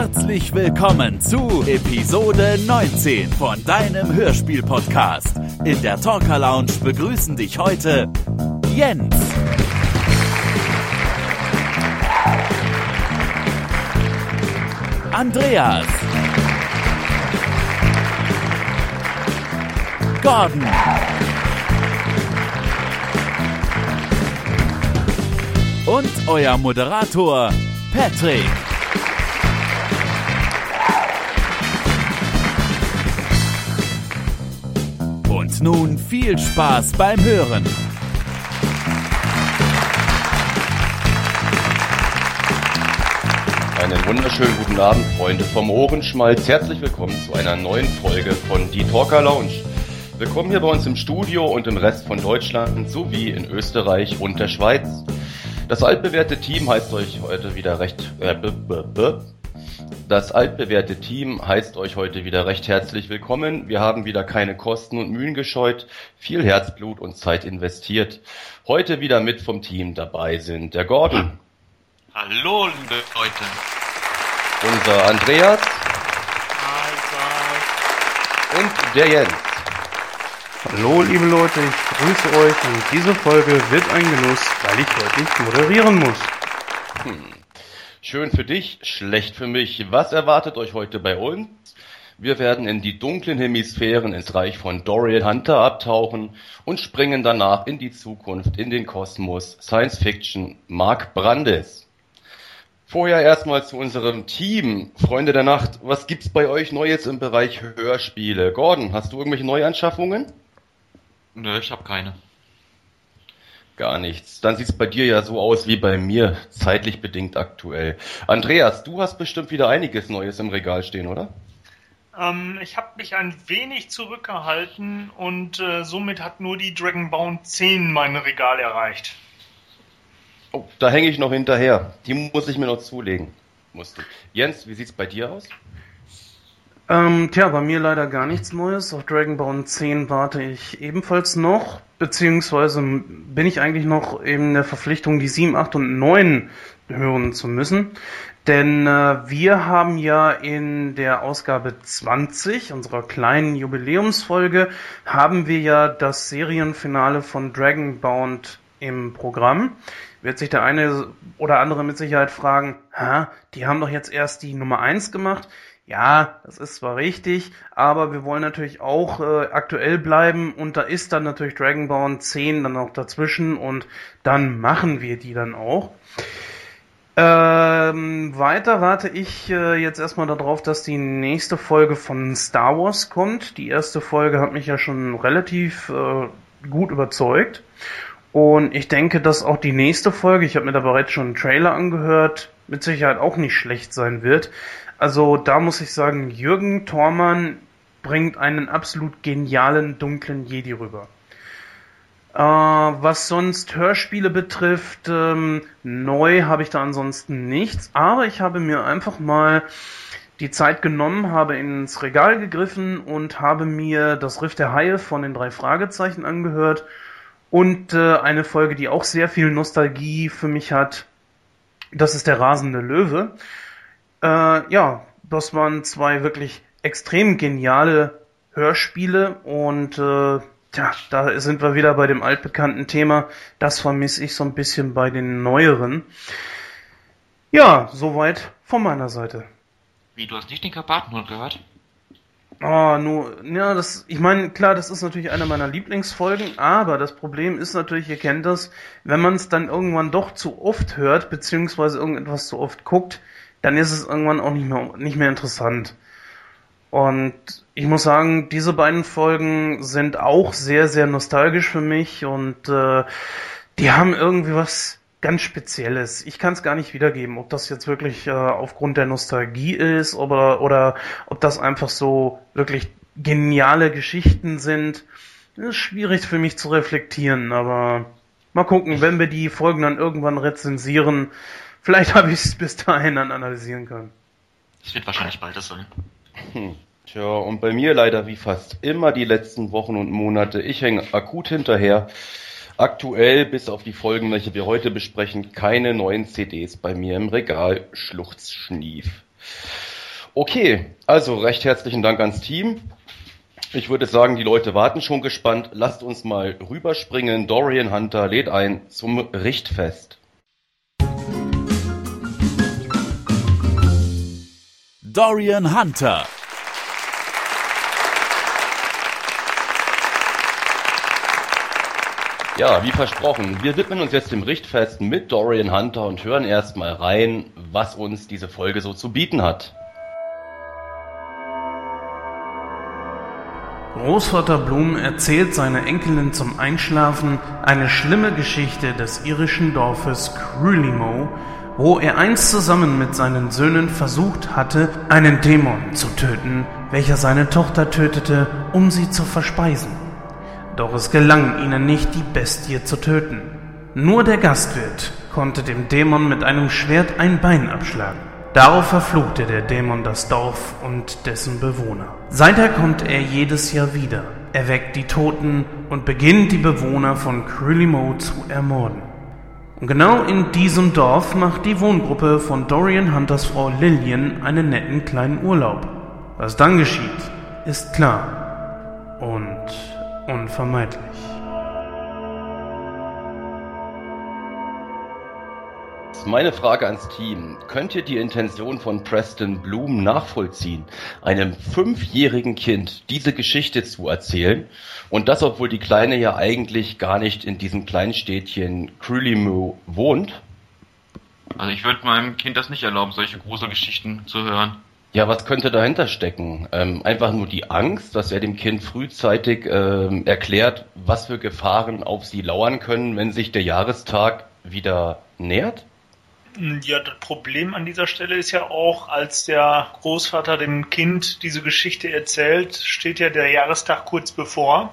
Herzlich willkommen zu Episode 19 von deinem Hörspiel-Podcast. In der Talker Lounge begrüßen dich heute Jens. Andreas. Gordon. Und euer Moderator Patrick. Nun viel Spaß beim Hören. Einen wunderschönen guten Abend, Freunde vom Ohrenschmalz. Herzlich willkommen zu einer neuen Folge von Die Talker Lounge. Willkommen hier bei uns im Studio und im Rest von Deutschland sowie in Österreich und der Schweiz. Das altbewährte Team heißt euch heute wieder recht. Äh, b -b -b das altbewährte Team heißt euch heute wieder recht herzlich willkommen. Wir haben wieder keine Kosten und Mühen gescheut, viel Herzblut und Zeit investiert. Heute wieder mit vom Team dabei sind der Gordon. Hallo, liebe Leute. Unser Andreas. Hi, Und der Jens. Hallo liebe Leute, ich grüße euch und diese Folge wird ein Genuss, weil ich heute nicht moderieren muss. Schön für dich, schlecht für mich. Was erwartet euch heute bei uns? Wir werden in die dunklen Hemisphären ins Reich von Dorian Hunter abtauchen und springen danach in die Zukunft, in den Kosmos, Science Fiction, Mark Brandes. Vorher erstmal zu unserem Team. Freunde der Nacht, was gibt's bei euch Neues im Bereich Hörspiele? Gordon, hast du irgendwelche Neuanschaffungen? Nö, ich habe keine. Gar nichts. Dann sieht's bei dir ja so aus wie bei mir, zeitlich bedingt aktuell. Andreas, du hast bestimmt wieder einiges Neues im Regal stehen, oder? Ähm, ich habe mich ein wenig zurückgehalten und äh, somit hat nur die Dragonbound 10 mein Regal erreicht. Oh, da hänge ich noch hinterher. Die muss ich mir noch zulegen. Musste. Jens, wie sieht's bei dir aus? Ähm, tja, bei mir leider gar nichts Neues. Auf Dragonbound 10 warte ich ebenfalls noch, beziehungsweise bin ich eigentlich noch in der Verpflichtung, die 7, 8 und 9 hören zu müssen. Denn äh, wir haben ja in der Ausgabe 20 unserer kleinen Jubiläumsfolge haben wir ja das Serienfinale von Dragonbound im Programm. Wird sich der eine oder andere mit Sicherheit fragen, Hä, die haben doch jetzt erst die Nummer 1 gemacht. Ja, das ist zwar richtig, aber wir wollen natürlich auch äh, aktuell bleiben und da ist dann natürlich Dragonbound 10 dann auch dazwischen und dann machen wir die dann auch. Ähm, weiter warte ich äh, jetzt erstmal darauf, dass die nächste Folge von Star Wars kommt. Die erste Folge hat mich ja schon relativ äh, gut überzeugt. Und ich denke, dass auch die nächste Folge, ich habe mir da bereits schon einen Trailer angehört, mit Sicherheit auch nicht schlecht sein wird. Also da muss ich sagen, Jürgen Thormann bringt einen absolut genialen dunklen Jedi rüber. Äh, was sonst Hörspiele betrifft, ähm, neu habe ich da ansonsten nichts, aber ich habe mir einfach mal die Zeit genommen, habe ins Regal gegriffen und habe mir das Riff der Haie von den drei Fragezeichen angehört und äh, eine Folge, die auch sehr viel Nostalgie für mich hat. Das ist der rasende Löwe. Äh, ja, das waren zwei wirklich extrem geniale Hörspiele und äh, tja, da sind wir wieder bei dem altbekannten Thema. Das vermisse ich so ein bisschen bei den neueren. Ja, soweit von meiner Seite. Wie, du hast nicht den Karpatenhund gehört? Ah, nur, ja, das, ich meine, klar, das ist natürlich eine meiner Lieblingsfolgen, aber das Problem ist natürlich, ihr kennt das, wenn man es dann irgendwann doch zu oft hört, beziehungsweise irgendetwas zu oft guckt, dann ist es irgendwann auch nicht mehr, nicht mehr interessant. Und ich muss sagen, diese beiden Folgen sind auch sehr, sehr nostalgisch für mich und äh, die haben irgendwie was ganz Spezielles. Ich kann es gar nicht wiedergeben, ob das jetzt wirklich äh, aufgrund der Nostalgie ist oder, oder ob das einfach so wirklich geniale Geschichten sind. Das ist schwierig für mich zu reflektieren, aber mal gucken, wenn wir die Folgen dann irgendwann rezensieren, vielleicht habe ich es bis dahin dann analysieren können. Es wird wahrscheinlich beides sein. Hm. Tja, und bei mir leider wie fast immer die letzten Wochen und Monate. Ich hänge akut hinterher. Aktuell, bis auf die Folgen, welche wir heute besprechen, keine neuen CDs bei mir im Regal. Schluchzschnief. Okay, also recht herzlichen Dank ans Team. Ich würde sagen, die Leute warten schon gespannt. Lasst uns mal rüberspringen. Dorian Hunter lädt ein zum Richtfest. Dorian Hunter. Ja, wie versprochen, wir widmen uns jetzt dem Richtfest mit Dorian Hunter und hören erstmal rein, was uns diese Folge so zu bieten hat. Großvater Blum erzählt seiner Enkelin zum Einschlafen eine schlimme Geschichte des irischen Dorfes Crulimo, wo er einst zusammen mit seinen Söhnen versucht hatte, einen Dämon zu töten, welcher seine Tochter tötete, um sie zu verspeisen. Doch es gelang ihnen nicht, die Bestie zu töten. Nur der Gastwirt konnte dem Dämon mit einem Schwert ein Bein abschlagen. Darauf verfluchte der Dämon das Dorf und dessen Bewohner. Seither kommt er jedes Jahr wieder, erweckt die Toten und beginnt die Bewohner von Krillimo zu ermorden. Und genau in diesem Dorf macht die Wohngruppe von Dorian Hunters Frau Lillian einen netten kleinen Urlaub. Was dann geschieht, ist klar und unvermeidlich. Meine Frage ans Team. Könnt ihr die Intention von Preston Bloom nachvollziehen, einem fünfjährigen Kind diese Geschichte zu erzählen? Und das, obwohl die Kleine ja eigentlich gar nicht in diesem kleinen Städtchen Crulimu wohnt? Also ich würde meinem Kind das nicht erlauben, solche Gruselgeschichten zu hören. Ja, was könnte dahinter stecken? Ähm, einfach nur die Angst, dass er dem Kind frühzeitig ähm, erklärt, was für Gefahren auf sie lauern können, wenn sich der Jahrestag wieder nähert? Ja, das Problem an dieser Stelle ist ja auch, als der Großvater dem Kind diese Geschichte erzählt, steht ja der Jahrestag kurz bevor.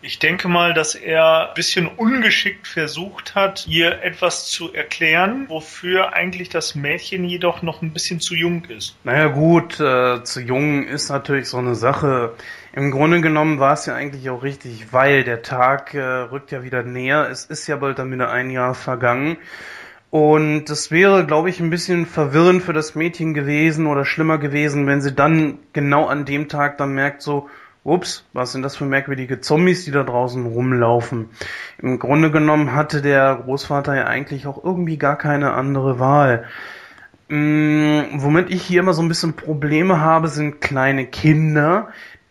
Ich denke mal, dass er ein bisschen ungeschickt versucht hat, ihr etwas zu erklären, wofür eigentlich das Mädchen jedoch noch ein bisschen zu jung ist. Naja gut, äh, zu jung ist natürlich so eine Sache. Im Grunde genommen war es ja eigentlich auch richtig, weil der Tag äh, rückt ja wieder näher. Es ist ja bald dann wieder ein Jahr vergangen. Und das wäre, glaube ich, ein bisschen verwirrend für das Mädchen gewesen oder schlimmer gewesen, wenn sie dann genau an dem Tag dann merkt, so, ups, was sind das für merkwürdige Zombies, die da draußen rumlaufen. Im Grunde genommen hatte der Großvater ja eigentlich auch irgendwie gar keine andere Wahl. Mm, womit ich hier immer so ein bisschen Probleme habe, sind kleine Kinder,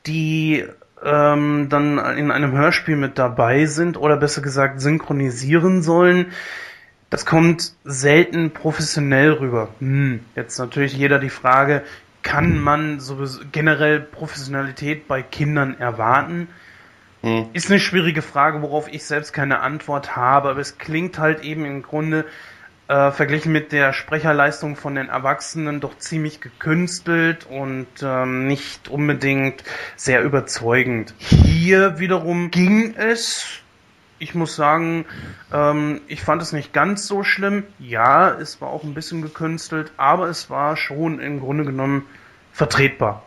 die ähm, dann in einem Hörspiel mit dabei sind oder besser gesagt synchronisieren sollen. Das kommt selten professionell rüber. Hm, jetzt natürlich jeder die Frage, kann man sowieso generell Professionalität bei Kindern erwarten? Hm. Ist eine schwierige Frage, worauf ich selbst keine Antwort habe, aber es klingt halt eben im Grunde äh, verglichen mit der Sprecherleistung von den Erwachsenen doch ziemlich gekünstelt und ähm, nicht unbedingt sehr überzeugend. Hier wiederum ging es. Ich muss sagen, ähm, ich fand es nicht ganz so schlimm. Ja, es war auch ein bisschen gekünstelt, aber es war schon im Grunde genommen vertretbar.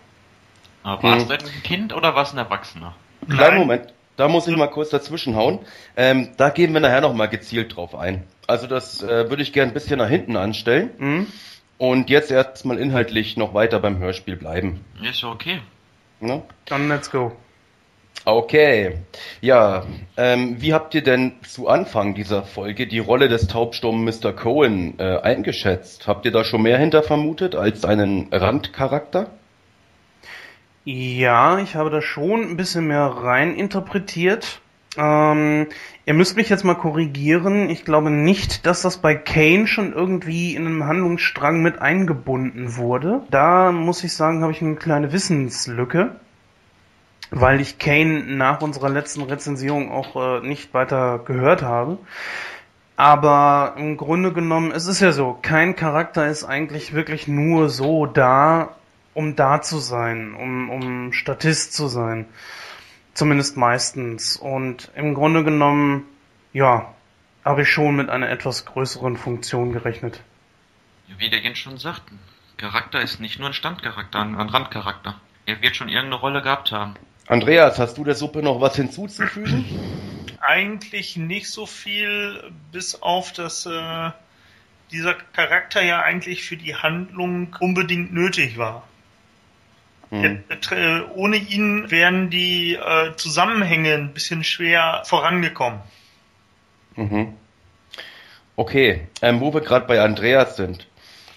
Aber war es Hm. denn ein Kind oder war es ein Erwachsener? Kleinen Nein. Moment, da muss ich mal kurz dazwischenhauen. Ähm, da gehen wir nachher nochmal gezielt drauf ein. Also das äh, würde ich gern ein bisschen nach hinten anstellen Hm? und jetzt erstmal inhaltlich noch weiter beim Hörspiel bleiben. Ist ja okay. Ne? Dann let's go. Okay, ja, ähm, wie habt ihr denn zu Anfang dieser Folge die Rolle des taubstummen Mr. Cohen äh, eingeschätzt? Habt ihr da schon mehr hinter vermutet als einen Randcharakter? Ja, ich habe da schon ein bisschen mehr rein interpretiert. Ähm, ihr müsst mich jetzt mal korrigieren. Ich glaube nicht, dass das bei Kane schon irgendwie in einem Handlungsstrang mit eingebunden wurde. Da muss ich sagen, habe ich eine kleine Wissenslücke, weil ich Kane nach unserer letzten Rezensierung auch äh, nicht weiter gehört habe. Aber im Grunde genommen, es ist ja so, kein Charakter ist eigentlich wirklich nur so da, um da zu sein, um, um Statist zu sein. Zumindest meistens. Und im Grunde genommen, ja, habe ich schon mit einer etwas größeren Funktion gerechnet. Wie der Jens schon sagt, Charakter ist nicht nur ein Standcharakter, ein Randcharakter. Er wird schon irgendeine Rolle gehabt haben. Andreas, hast du der Suppe noch was hinzuzufügen? Eigentlich nicht so viel, bis auf das, äh, dieser Charakter ja eigentlich für die Handlung unbedingt nötig war. Mhm. Ohne ihn wären die äh, Zusammenhänge ein bisschen schwer vorangekommen. Mhm. Okay, ähm, wo wir gerade bei Andreas sind.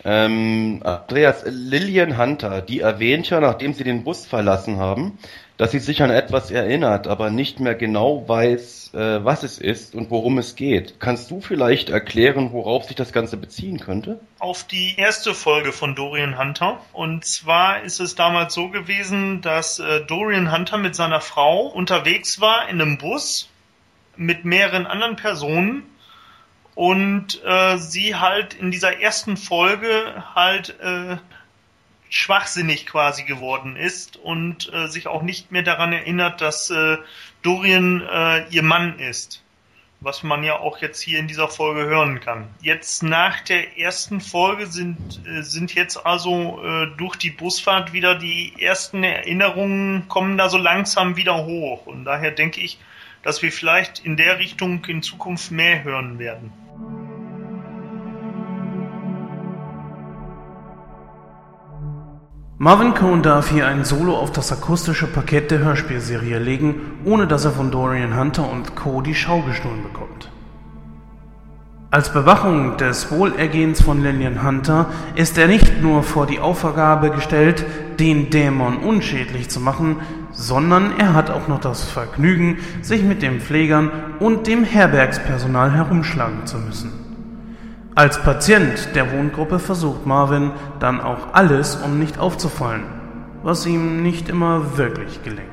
Ähm, Andreas, Lillian Hunter, die erwähnt ja, nachdem sie den Bus verlassen haben, dass sie sich an etwas erinnert, aber nicht mehr genau weiß, äh, was es ist und worum es geht. Kannst du vielleicht erklären, worauf sich das Ganze beziehen könnte? Auf die erste Folge von Dorian Hunter. Und zwar ist es damals so gewesen, dass äh, Dorian Hunter mit seiner Frau unterwegs war in einem Bus mit mehreren anderen Personen und äh, sie halt in dieser ersten Folge halt äh, schwachsinnig quasi geworden ist und äh, sich auch nicht mehr daran erinnert, dass äh, Dorian äh, ihr Mann ist. Was man ja auch jetzt hier in dieser Folge hören kann. Jetzt nach der ersten Folge sind, äh, sind jetzt also äh, durch die Busfahrt wieder die ersten Erinnerungen kommen da so langsam wieder hoch. Und daher denke ich, dass wir vielleicht in der Richtung in Zukunft mehr hören werden. Marvin Cohn darf hier ein Solo auf das akustische Parkett der Hörspielserie legen, ohne dass er von Dorian Hunter und Co. die Schau gestohlen bekommt. Als Bewachung des Wohlergehens von Lillian Hunter ist er nicht nur vor die Aufgabe gestellt, den Dämon unschädlich zu machen, sondern er hat auch noch das Vergnügen, sich mit den Pflegern und dem Herbergspersonal herumschlagen zu müssen. Als Patient der Wohngruppe versucht Marvin dann auch alles, um nicht aufzufallen, was ihm nicht immer wirklich gelingt.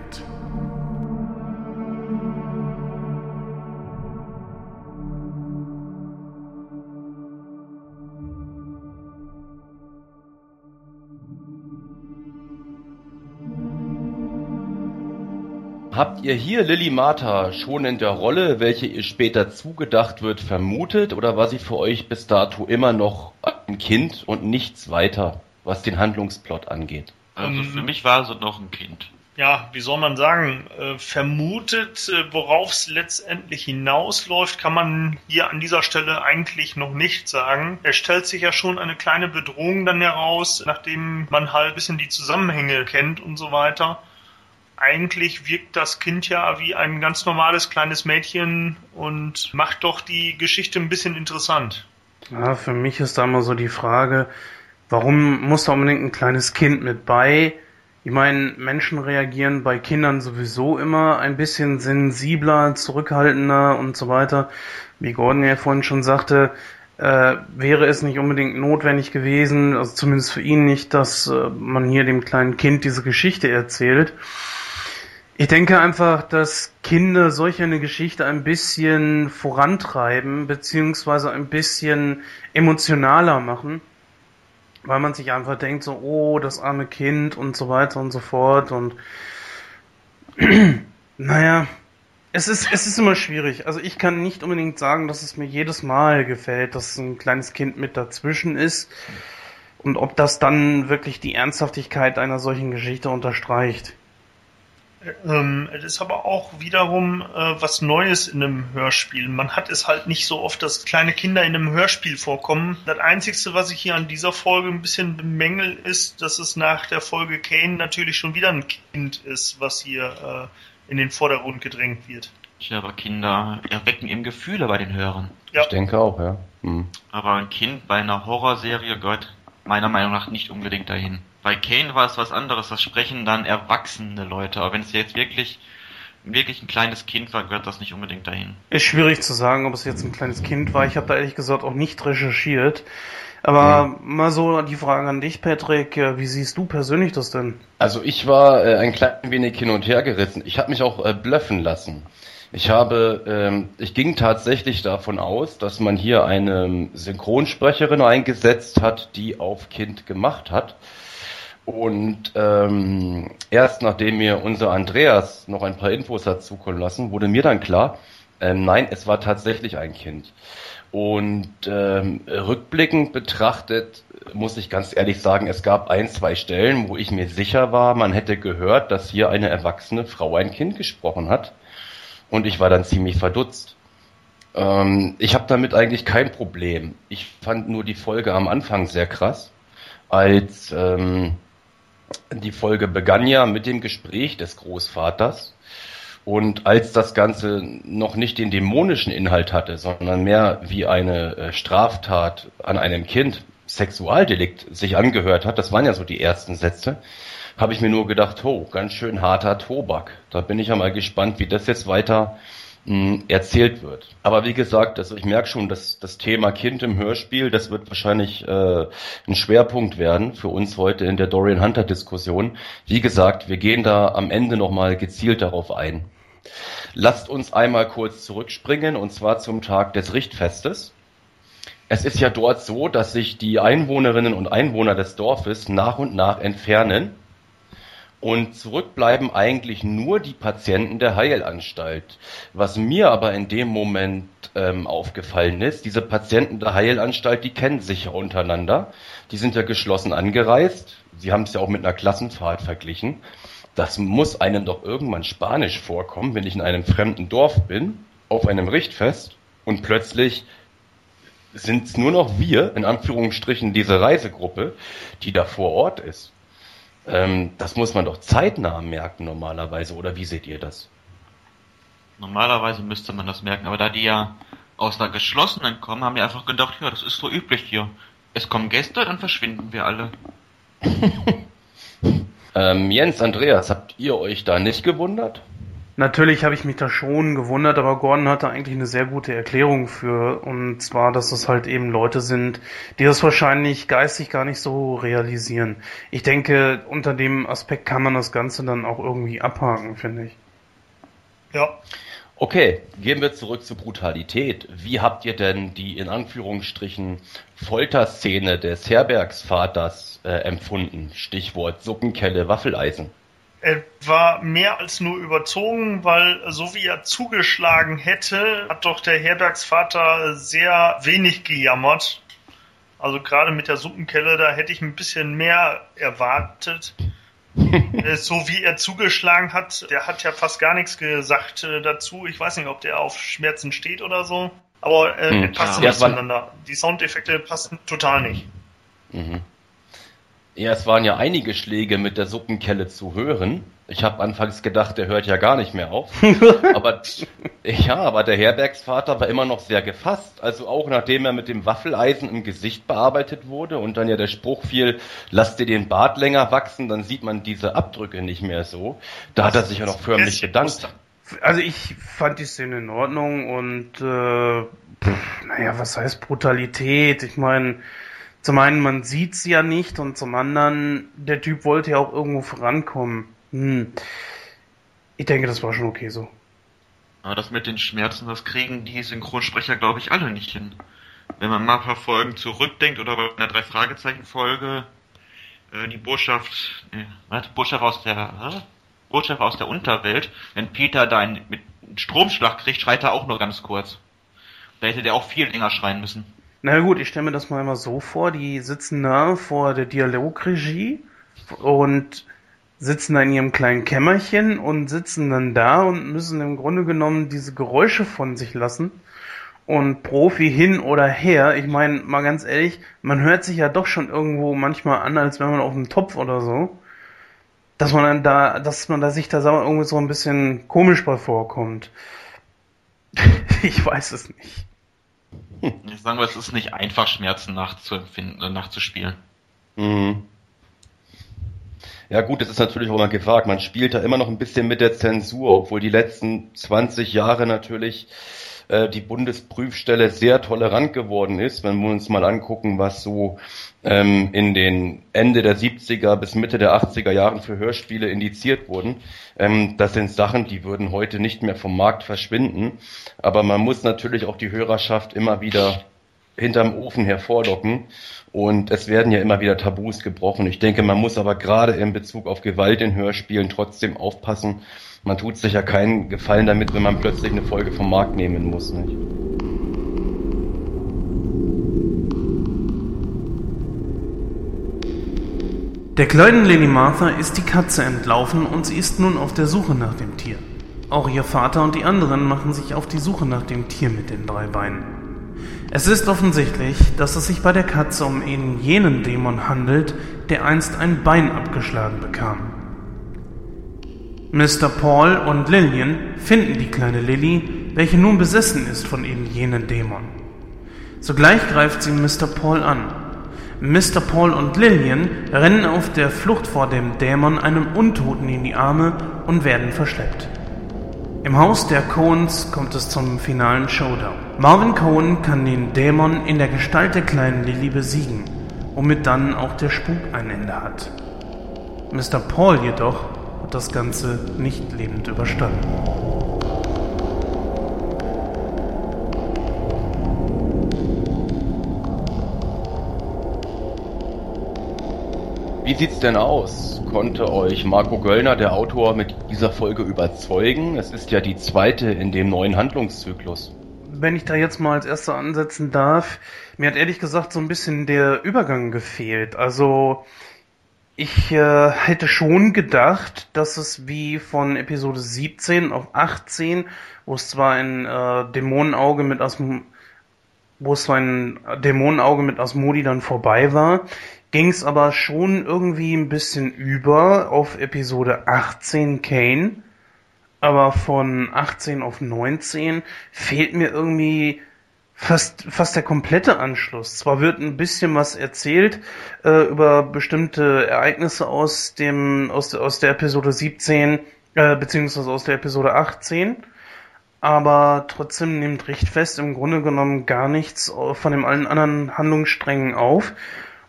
Habt ihr hier Lily Martha schon in der Rolle, welche ihr später zugedacht wird, vermutet oder war sie für euch bis dato immer noch ein Kind und nichts weiter, was den Handlungsplot angeht? Also für mich war sie noch ein Kind. Ja, wie soll man sagen, äh, vermutet, äh, worauf es letztendlich hinausläuft, kann man hier an dieser Stelle eigentlich noch nicht sagen. Er stellt sich ja schon eine kleine Bedrohung dann heraus, nachdem man halt ein bisschen die Zusammenhänge kennt und so weiter eigentlich wirkt das Kind ja wie ein ganz normales kleines Mädchen und macht doch die Geschichte ein bisschen interessant. Ja, für mich ist da immer so die Frage, warum muss da unbedingt ein kleines Kind mit bei? Ich meine, Menschen reagieren bei Kindern sowieso immer ein bisschen sensibler, zurückhaltender und so weiter. Wie Gordon ja vorhin schon sagte, äh, wäre es nicht unbedingt notwendig gewesen, also zumindest für ihn nicht, dass äh, man hier dem kleinen Kind diese Geschichte erzählt. Ich denke einfach, dass Kinder solch eine Geschichte ein bisschen vorantreiben, beziehungsweise ein bisschen emotionaler machen, weil man sich einfach denkt, so, oh, das arme Kind und so weiter und so fort und naja, es ist, es ist immer schwierig. Also ich kann nicht unbedingt sagen, dass es mir jedes Mal gefällt, dass ein kleines Kind mit dazwischen ist und ob das dann wirklich die Ernsthaftigkeit einer solchen Geschichte unterstreicht. Ähm, es ist aber auch wiederum äh, was Neues in einem Hörspiel. Man hat es halt nicht so oft, dass kleine Kinder in einem Hörspiel vorkommen. Das Einzige, was ich hier an dieser Folge ein bisschen bemängel, ist, dass es nach der Folge Kane natürlich schon wieder ein Kind ist, was hier äh, in den Vordergrund gedrängt wird. Tja, aber Kinder erwecken eben Gefühle bei den Hörern. Ja. Ich denke auch, ja. Hm. Aber ein Kind bei einer Horrorserie gehört meiner Meinung nach nicht unbedingt dahin. Bei Kane war es was anderes, das sprechen dann erwachsene Leute, aber wenn es jetzt wirklich wirklich ein kleines Kind war, gehört das nicht unbedingt dahin. Ist schwierig zu sagen, ob es jetzt ein kleines Kind war. Ich habe da ehrlich gesagt auch nicht recherchiert. Aber mhm. mal so die Frage an dich, Patrick, äh, wie siehst du persönlich das denn? Also ich war äh, ein klein wenig hin und her gerissen. Ich habe mich auch äh, blöffen lassen. Ich habe, ähm, ich ging tatsächlich davon aus, dass man hier eine Synchronsprecherin eingesetzt hat, die auf Kind gemacht hat. Und ähm, erst nachdem mir unser Andreas noch ein paar Infos hat zukommen lassen, wurde mir dann klar, ähm, nein, es war tatsächlich ein Kind. Und ähm, rückblickend betrachtet muss ich ganz ehrlich sagen, es gab ein, zwei Stellen, wo ich mir sicher war, man hätte gehört, dass hier eine erwachsene Frau ein Kind gesprochen hat. Und ich war dann ziemlich verdutzt. Ähm, ich habe damit eigentlich kein Problem. Ich fand nur die Folge am Anfang sehr krass, als ähm, die Folge begann ja mit dem Gespräch des Großvaters. Und als das Ganze noch nicht den dämonischen Inhalt hatte, sondern mehr wie eine äh, Straftat an einem Kind, Sexualdelikt, sich angehört hat, das waren ja so die ersten Sätze, habe ich mir nur gedacht, oh, ganz schön harter Tobak. Da bin ich ja mal gespannt, wie das jetzt weiter mh, erzählt wird. Aber wie gesagt, also ich merke schon, dass das Thema Kind im Hörspiel, das wird wahrscheinlich äh, ein Schwerpunkt werden für uns heute in der Dorian Hunter Diskussion. Wie gesagt, wir gehen da am Ende nochmal gezielt darauf ein. Lasst uns einmal kurz zurückspringen und zwar zum Tag des Richtfestes. Es ist ja dort so, dass sich die Einwohnerinnen und Einwohner des Dorfes nach und nach entfernen und zurückbleiben eigentlich nur die Patienten der Heilanstalt. Was mir aber in dem Moment ähm, aufgefallen ist, diese Patienten der Heilanstalt, die kennen sich ja untereinander. Die sind ja geschlossen angereist. Sie haben es ja auch mit einer Klassenfahrt verglichen. Das muss einem doch irgendwann Spanisch vorkommen, wenn ich in einem fremden Dorf bin, auf einem Richtfest und plötzlich sind es nur noch wir, in Anführungsstrichen diese Reisegruppe, die da vor Ort ist. Ähm, das muss man doch zeitnah merken normalerweise, oder wie seht ihr das? Normalerweise müsste man das merken, aber da die ja aus einer geschlossenen kommen, haben die einfach gedacht, ja, das ist so üblich hier. Es kommen Gäste, dann verschwinden wir alle. ähm, Jens, Andreas, habt ihr euch da nicht gewundert? Natürlich habe ich mich da schon gewundert, aber Gordon hatte eigentlich eine sehr gute Erklärung für. Und zwar, dass es halt eben Leute sind, die das wahrscheinlich geistig gar nicht so realisieren. Ich denke, unter dem Aspekt kann man das Ganze dann auch irgendwie abhaken, finde ich. Ja. Okay, gehen wir zurück zur Brutalität. Wie habt ihr denn die in Anführungsstrichen Folterszene des Herbergsvaters äh, empfunden? Stichwort Suppenkelle, Waffeleisen. Er war mehr als nur überzogen, weil so wie er zugeschlagen hätte, hat doch der Herbergsvater sehr wenig gejammert. Also gerade mit der Suppenkelle, da hätte ich ein bisschen mehr erwartet. Äh, so wie er zugeschlagen hat, der hat ja fast gar nichts gesagt äh, dazu. Ich weiß nicht, ob der auf Schmerzen steht oder so. Aber äh, hm, passt ja, nicht zueinander. Die Soundeffekte passen total nicht. Mhm. Ja, es waren ja einige Schläge mit der Suppenkelle zu hören. Ich habe anfangs gedacht, der hört ja gar nicht mehr auf. aber ja, aber der Herbergsvater war immer noch sehr gefasst. Also auch nachdem er mit dem Waffeleisen im Gesicht bearbeitet wurde und dann ja der Spruch fiel, lass dir den Bart länger wachsen, dann sieht man diese Abdrücke nicht mehr so. Da hat er sich ja noch förmlich gedankt. Also ich fand die Szene in Ordnung und äh, pff, naja, was heißt Brutalität? Ich meine, zum einen, man sieht's ja nicht und zum anderen, der Typ wollte ja auch irgendwo vorankommen. Hm. Ich denke, das war schon okay so. Aber das mit den Schmerzen, das kriegen die Synchronsprecher, glaube ich, alle nicht hin. Wenn man mal ein paar Folgen zurückdenkt oder bei einer drei Fragezeichen Folge äh, die Botschaft, äh, was? Botschaft aus der äh? Botschaft aus der Unterwelt, wenn Peter da einen, mit Stromschlag kriegt, schreit er auch nur ganz kurz. Da hätte der auch viel länger schreien müssen. Na gut, ich stelle mir das mal immer so vor, die sitzen da vor der Dialogregie und sitzen da in ihrem kleinen Kämmerchen und sitzen dann da und müssen im Grunde genommen diese Geräusche von sich lassen. Und Profi hin oder her, ich meine, mal ganz ehrlich, man hört sich ja doch schon irgendwo manchmal an, als wenn man auf einem Topf oder so. Dass man dann da, dass man da sich da irgendwie so ein bisschen komisch bei vorkommt. ich weiß es nicht. Ich sage mal, es ist nicht einfach, Schmerzen nachzuempfinden, äh, nachzuspielen. Mhm. Ja gut, das ist natürlich auch mal gefragt. Man spielt da immer noch ein bisschen mit der Zensur, obwohl die letzten 20 Jahre natürlich äh, die Bundesprüfstelle sehr tolerant geworden ist, wenn wir uns mal angucken, was so ähm, in den Ende der 70er bis Mitte der 80er Jahren für Hörspiele indiziert wurden. Ähm, das sind Sachen, die würden heute nicht mehr vom Markt verschwinden. Aber man muss natürlich auch die Hörerschaft immer wieder hinterm Ofen hervorlocken. Und es werden ja immer wieder Tabus gebrochen. Ich denke, man muss aber gerade in Bezug auf Gewalt in Hörspielen trotzdem aufpassen. Man tut sich ja keinen Gefallen damit, wenn man plötzlich eine Folge vom Markt nehmen muss. Nicht? Der kleinen Lady Martha ist die Katze entlaufen und sie ist nun auf der Suche nach dem Tier. Auch ihr Vater und die anderen machen sich auf die Suche nach dem Tier mit den drei Beinen. Es ist offensichtlich, dass es sich bei der Katze um eben jenen Dämon handelt, der einst ein Bein abgeschlagen bekam. Mr. Paul und Lillian finden die kleine Lilly, welche nun besessen ist von eben jenen Dämon. Sogleich greift sie Mr. Paul an. Mr. Paul und Lillian rennen auf der Flucht vor dem Dämon einem Untoten in die Arme und werden verschleppt. Im Haus der Coens kommt es zum finalen Showdown. Marvin Cohen kann den Dämon in der Gestalt der kleinen Lily besiegen, womit dann auch der Spuk ein Ende hat. Mr. Paul jedoch das Ganze nicht lebend überstanden. Wie sieht's denn aus? Konnte euch Marco Göllner, der Autor, mit dieser Folge überzeugen? Es ist ja die zweite in dem neuen Handlungszyklus. Wenn ich da jetzt mal als erster ansetzen darf, mir hat ehrlich gesagt so ein bisschen der Übergang gefehlt. Also ich äh, hätte schon gedacht, dass es wie von Episode 17 auf 18, wo es zwar ein äh, Dämonenauge mit Asm wo es zwar ein Dämonenauge mit Asmodi dann vorbei war, ging es aber schon irgendwie ein bisschen über auf Episode 18 Kane. Aber von 18 auf 19 fehlt mir irgendwie fast, fast der komplette Anschluss. Zwar wird ein bisschen was erzählt äh, über bestimmte Ereignisse aus dem, aus, der, aus der Episode 17, äh, beziehungsweise aus der Episode 18, aber trotzdem nimmt Richtfest im Grunde genommen gar nichts von den allen anderen Handlungssträngen auf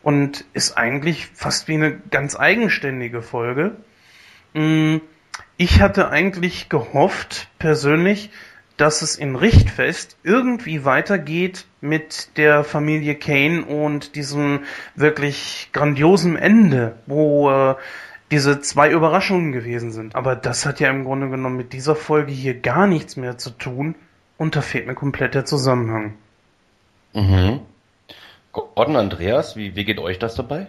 und ist eigentlich fast wie eine ganz eigenständige Folge. Mm, ich hatte eigentlich gehofft, persönlich, dass es in Richtfest irgendwie weitergeht mit der Familie Kane und diesem wirklich grandiosen Ende, wo äh, diese zwei Überraschungen gewesen sind. Aber das hat ja im Grunde genommen mit dieser Folge hier gar nichts mehr zu tun und da fehlt mir komplett der Zusammenhang. Mhm. Gordon, Andreas, wie, wie geht euch das dabei?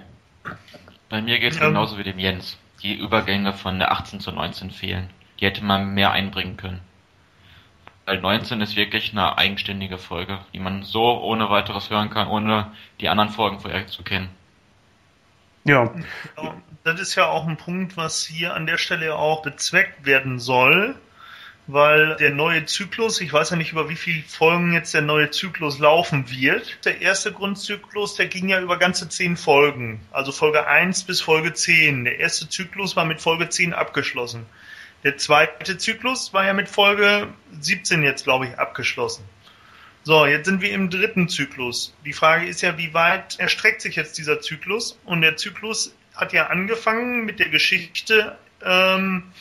Bei mir geht es ja. genauso wie dem Jens. Die Übergänge von der 18 zu 19 fehlen. Die hätte man mehr einbringen können. Weil 19 ist wirklich eine eigenständige Folge, die man so ohne weiteres hören kann, ohne die anderen Folgen vorher zu kennen. Ja. Das ist ja auch ein Punkt, was hier an der Stelle auch bezweckt werden soll weil der neue Zyklus, ich weiß ja nicht, über wie viele Folgen jetzt der neue Zyklus laufen wird. Der erste Grundzyklus, der ging ja über ganze zehn Folgen, also Folge 1 bis Folge 10. Der erste Zyklus war mit Folge 10 abgeschlossen. Der zweite Zyklus war ja mit Folge 17 jetzt, glaube ich, abgeschlossen. So, jetzt sind wir im dritten Zyklus. Die Frage ist ja, wie weit erstreckt sich jetzt dieser Zyklus? Und der Zyklus hat ja angefangen mit der Geschichte, ähm,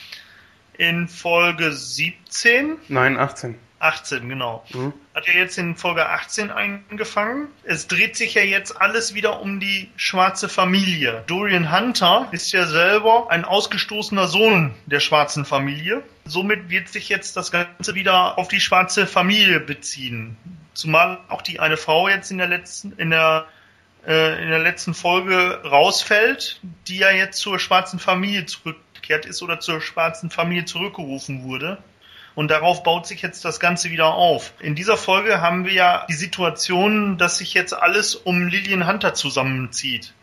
in Folge 17. Nein, 18. 18, genau. Mhm. Hat ja jetzt in Folge 18 angefangen. Es dreht sich ja jetzt alles wieder um die schwarze Familie. Dorian Hunter ist ja selber ein ausgestoßener Sohn der schwarzen Familie. Somit wird sich jetzt das Ganze wieder auf die schwarze Familie beziehen. Zumal auch die eine Frau jetzt in der letzten, in der äh, in der letzten Folge rausfällt, die ja jetzt zur schwarzen Familie zurück zurückgekehrt ist oder zur schwarzen Familie zurückgerufen wurde. Und darauf baut sich jetzt das Ganze wieder auf. In dieser Folge haben wir ja die Situation, dass sich jetzt alles um Lillian Hunter zusammenzieht.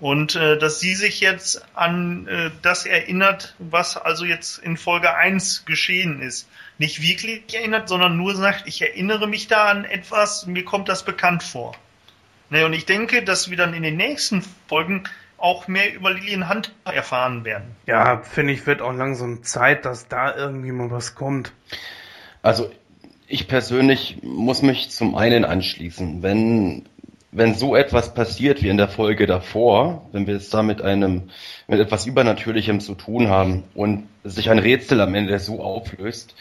Und äh, dass sie sich jetzt an äh, das erinnert, was also jetzt in Folge 1 geschehen ist. Nicht wirklich erinnert, sondern nur sagt, ich erinnere mich da an etwas, mir kommt das bekannt vor. Ne, und ich denke, dass wir dann in den nächsten Folgen auch mehr über Lillian Hunt erfahren werden. Ja, finde ich, wird auch langsam Zeit, dass da irgendwie mal was kommt. Also ich persönlich muss mich zum einen anschließen, wenn wenn so etwas passiert wie in der Folge davor, wenn wir es da mit einem mit etwas Übernatürlichem zu tun haben und sich ein Rätsel am Ende so auflöst,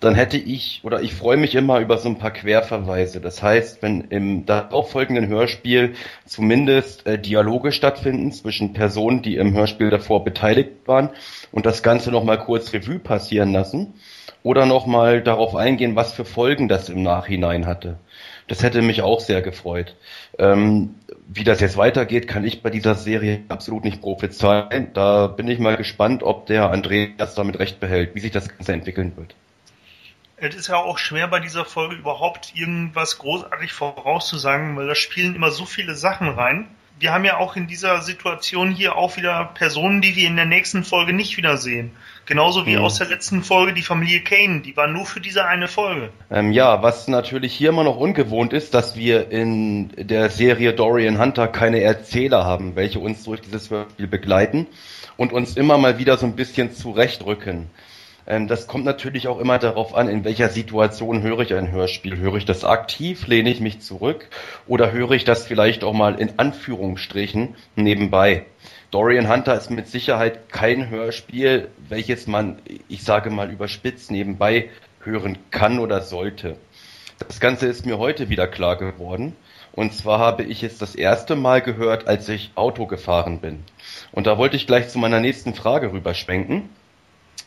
dann hätte ich oder ich freue mich immer über so ein paar Querverweise. Das heißt, wenn im darauffolgenden Hörspiel zumindest äh, Dialoge stattfinden zwischen Personen, die im Hörspiel davor beteiligt waren und das Ganze nochmal kurz Revue passieren lassen oder nochmal darauf eingehen, was für Folgen das im Nachhinein hatte. Das hätte mich auch sehr gefreut. Ähm, wie das jetzt weitergeht, kann ich bei dieser Serie absolut nicht prophezeien. Da bin ich mal gespannt, ob der Andreas damit recht behält, wie sich das Ganze entwickeln wird. Es ist ja auch schwer bei dieser Folge überhaupt irgendwas großartig vorauszusagen, weil da spielen immer so viele Sachen rein wir haben ja auch in dieser Situation hier auch wieder Personen, die wir in der nächsten Folge nicht wiedersehen. Genauso wie mhm. aus der letzten Folge die Familie Kane, die war nur für diese eine Folge. Ähm, ja, was natürlich hier immer noch ungewohnt ist, dass wir in der Serie Dorian Hunter keine Erzähler haben, welche uns durch dieses Spiel begleiten und uns immer mal wieder so ein bisschen zurechtrücken. Ähm, das kommt natürlich auch immer darauf an, in welcher Situation höre ich ein Hörspiel. Höre ich das aktiv, lehne ich mich zurück oder höre ich das vielleicht auch mal in Anführungsstrichen nebenbei. Dorian Hunter ist mit Sicherheit kein Hörspiel, welches man, ich sage mal, überspitzt nebenbei hören kann oder sollte. Das Ganze ist mir heute wieder klar geworden. Und zwar habe ich es das erste Mal gehört, als ich Auto gefahren bin. Und da wollte ich gleich zu meiner nächsten Frage rüberschwenken.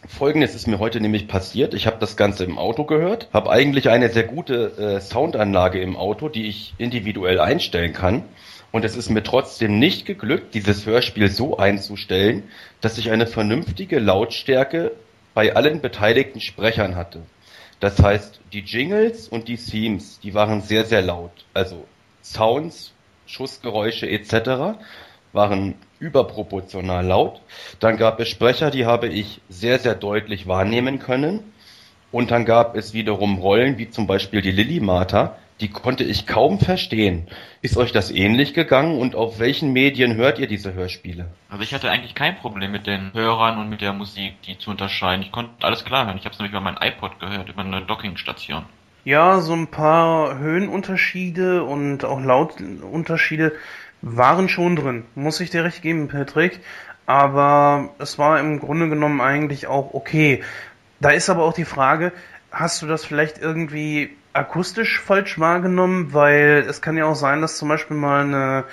Folgendes ist mir heute nämlich passiert. Ich habe das Ganze im Auto gehört, habe eigentlich eine sehr gute äh, Soundanlage im Auto, die ich individuell einstellen kann. Und es ist mir trotzdem nicht geglückt, dieses Hörspiel so einzustellen, dass ich eine vernünftige Lautstärke bei allen beteiligten Sprechern hatte. Das heißt, die Jingles und die Themes, die waren sehr, sehr laut. Also Sounds, Schussgeräusche etc waren überproportional laut. Dann gab es Sprecher, die habe ich sehr, sehr deutlich wahrnehmen können. Und dann gab es wiederum Rollen, wie zum Beispiel die Lilly Martha, die konnte ich kaum verstehen. Ist euch das ähnlich gegangen und auf welchen Medien hört ihr diese Hörspiele? Also ich hatte eigentlich kein Problem mit den Hörern und mit der Musik, die zu unterscheiden. Ich konnte alles klar hören. Ich habe es nämlich über mein iPod gehört, über eine Dockingstation. Ja, so ein paar Höhenunterschiede und auch Lautunterschiede waren schon drin, muss ich dir recht geben, Patrick. Aber es war im Grunde genommen eigentlich auch okay. Da ist aber auch die Frage, hast du das vielleicht irgendwie akustisch falsch wahrgenommen? Weil es kann ja auch sein, dass zum Beispiel mal eine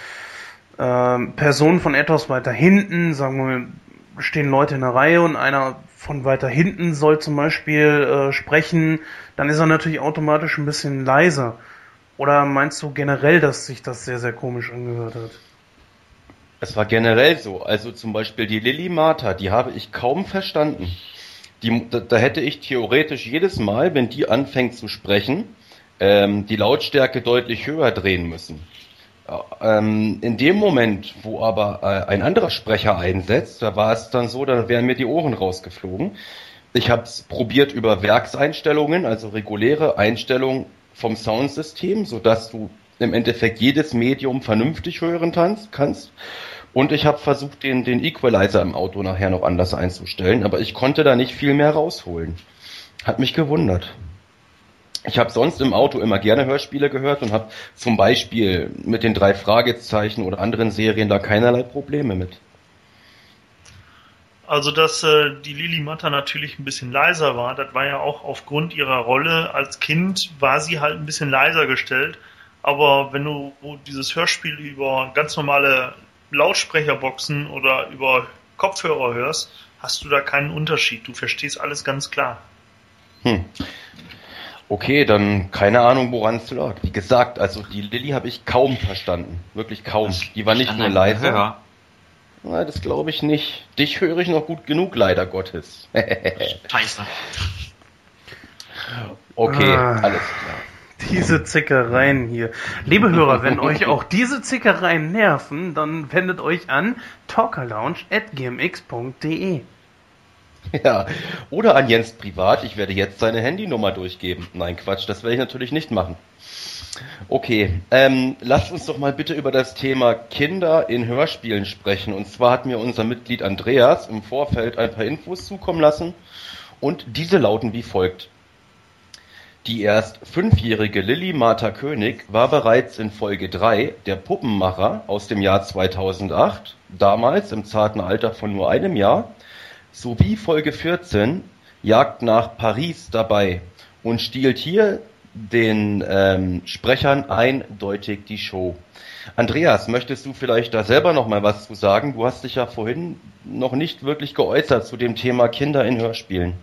äh, Person von etwas weiter hinten, sagen wir, stehen Leute in der Reihe und einer von weiter hinten soll zum Beispiel äh, sprechen, dann ist er natürlich automatisch ein bisschen leiser. Oder meinst du generell, dass sich das sehr, sehr komisch angehört hat? Es war generell so. Also zum Beispiel die Lilly Martha, die habe ich kaum verstanden. Die, da, da, hätte ich theoretisch jedes Mal, wenn die anfängt zu sprechen, ähm, die Lautstärke deutlich höher drehen müssen. Ähm, in dem Moment, wo aber äh, ein anderer Sprecher einsetzt, da war es dann so, da wären mir die Ohren rausgeflogen. Ich habe es probiert über Werkseinstellungen, also reguläre Einstellungen vom Soundsystem, sodass du im Endeffekt jedes Medium vernünftig hören kannst. Und ich habe versucht, den, den Equalizer im Auto nachher noch anders einzustellen, aber ich konnte da nicht viel mehr rausholen. Hat mich gewundert. Ich habe sonst im Auto immer gerne Hörspiele gehört und habe zum Beispiel mit den drei Fragezeichen oder anderen Serien da keinerlei Probleme mit. Also, dass äh, die Lili Matta natürlich ein bisschen leiser war, das war ja auch aufgrund ihrer Rolle als Kind, war sie halt ein bisschen leiser gestellt. Aber wenn du dieses Hörspiel über ganz normale Lautsprecherboxen oder über Kopfhörer hörst, hast du da keinen Unterschied. Du verstehst alles ganz klar. Hm. Okay, dann keine Ahnung, woran es lag. Wie gesagt, also die Lilly habe ich kaum verstanden. Wirklich kaum. Die war nicht nur leiser. Hörer. Na, das glaube ich nicht. Dich höre ich noch gut genug, leider Gottes. Scheiße. Okay, ah, alles klar. Diese Zickereien hier. Liebe Hörer, wenn euch auch diese Zickereien nerven, dann wendet euch an talkerlounge.gmx.de. Ja, oder an Jens privat. Ich werde jetzt seine Handynummer durchgeben. Nein, Quatsch, das werde ich natürlich nicht machen. Okay, ähm, lasst uns doch mal bitte über das Thema Kinder in Hörspielen sprechen. Und zwar hat mir unser Mitglied Andreas im Vorfeld ein paar Infos zukommen lassen und diese lauten wie folgt. Die erst fünfjährige Lilly Martha König war bereits in Folge 3 der Puppenmacher aus dem Jahr 2008, damals im zarten Alter von nur einem Jahr, sowie Folge 14 Jagd nach Paris dabei und stiehlt hier den ähm, Sprechern eindeutig die Show. Andreas, möchtest du vielleicht da selber noch mal was zu sagen? Du hast dich ja vorhin noch nicht wirklich geäußert zu dem Thema Kinder in Hörspielen.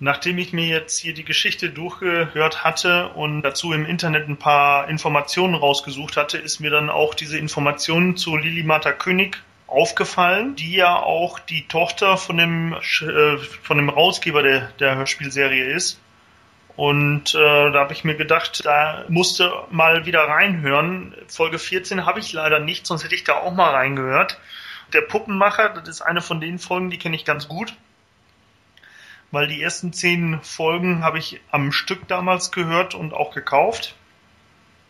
Nachdem ich mir jetzt hier die Geschichte durchgehört hatte und dazu im Internet ein paar Informationen rausgesucht hatte, ist mir dann auch diese Information zu Lili Martha König aufgefallen, die ja auch die Tochter von dem, äh, von dem Rausgeber der, der Hörspielserie ist. Und äh, da habe ich mir gedacht, da musste mal wieder reinhören. Folge 14 habe ich leider nicht, sonst hätte ich da auch mal reingehört. Der Puppenmacher, das ist eine von den Folgen, die kenne ich ganz gut weil die ersten zehn Folgen habe ich am Stück damals gehört und auch gekauft.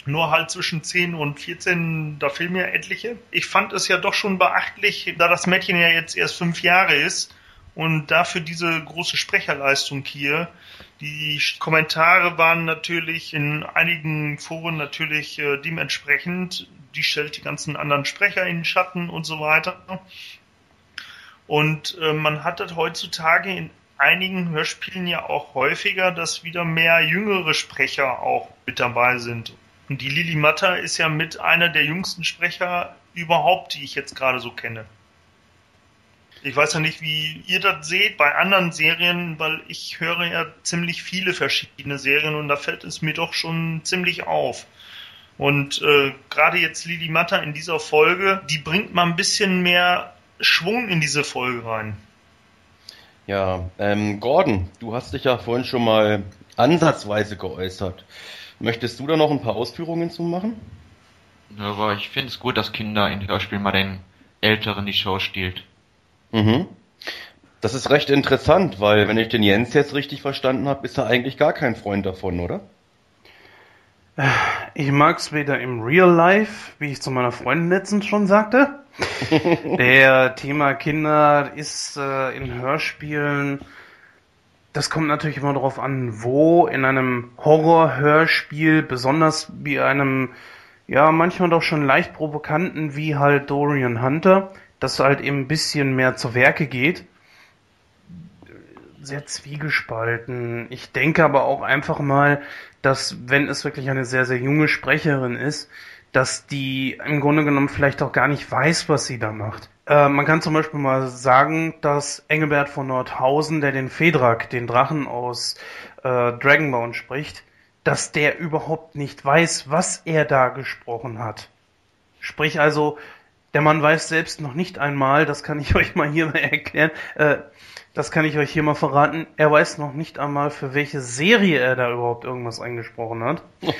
Nur halt zwischen 10 und 14, da fehlen mir etliche. Ich fand es ja doch schon beachtlich, da das Mädchen ja jetzt erst fünf Jahre ist und dafür diese große Sprecherleistung hier. Die Kommentare waren natürlich in einigen Foren natürlich äh, dementsprechend. Die stellt die ganzen anderen Sprecher in den Schatten und so weiter. Und äh, man hat das heutzutage in einigen Hörspielen ja auch häufiger, dass wieder mehr jüngere Sprecher auch mit dabei sind. Und die Lili Matta ist ja mit einer der jüngsten Sprecher überhaupt, die ich jetzt gerade so kenne. Ich weiß ja nicht, wie ihr das seht bei anderen Serien, weil ich höre ja ziemlich viele verschiedene Serien und da fällt es mir doch schon ziemlich auf. Und äh, gerade jetzt Lili Matta in dieser Folge, die bringt mal ein bisschen mehr Schwung in diese Folge rein. Ja, ähm, Gordon, du hast dich ja vorhin schon mal ansatzweise geäußert. Möchtest du da noch ein paar Ausführungen zu machen? Ja, aber ich finde es gut, dass Kinder in Hörspielen mal den Älteren die Show stiehlt. Mhm. Das ist recht interessant, weil wenn ich den Jens jetzt richtig verstanden habe, ist er eigentlich gar kein Freund davon, oder? Ich mag's weder im Real Life, wie ich zu meiner Freundin letztens schon sagte, der Thema Kinder ist äh, in Hörspielen, das kommt natürlich immer darauf an, wo in einem Horror-Hörspiel, besonders wie einem, ja, manchmal doch schon leicht provokanten, wie halt Dorian Hunter, das halt eben ein bisschen mehr zu Werke geht. Sehr zwiegespalten. Ich denke aber auch einfach mal, dass wenn es wirklich eine sehr, sehr junge Sprecherin ist, dass die im Grunde genommen vielleicht auch gar nicht weiß, was sie da macht. Äh, man kann zum Beispiel mal sagen, dass Engelbert von Nordhausen, der den Fedrak, den Drachen aus äh, Dragonbound spricht, dass der überhaupt nicht weiß, was er da gesprochen hat. Sprich also, der Mann weiß selbst noch nicht einmal, das kann ich euch mal hier mal erklären, äh, das kann ich euch hier mal verraten, er weiß noch nicht einmal, für welche Serie er da überhaupt irgendwas eingesprochen hat.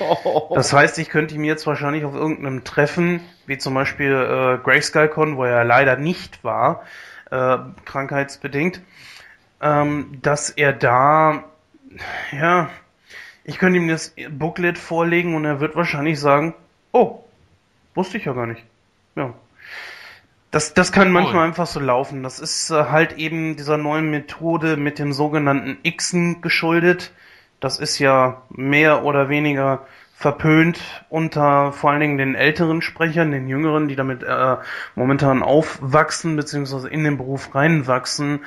Das heißt, ich könnte ihm jetzt wahrscheinlich auf irgendeinem Treffen, wie zum Beispiel äh, Grayskull wo er leider nicht war, äh, krankheitsbedingt, ähm, dass er da, ja, ich könnte ihm das Booklet vorlegen und er wird wahrscheinlich sagen, oh, wusste ich ja gar nicht. Ja. Das, das kann manchmal einfach so laufen. Das ist äh, halt eben dieser neuen Methode mit dem sogenannten Xen geschuldet. Das ist ja mehr oder weniger verpönt unter vor allen Dingen den älteren Sprechern, den jüngeren, die damit äh, momentan aufwachsen beziehungsweise in den Beruf reinwachsen,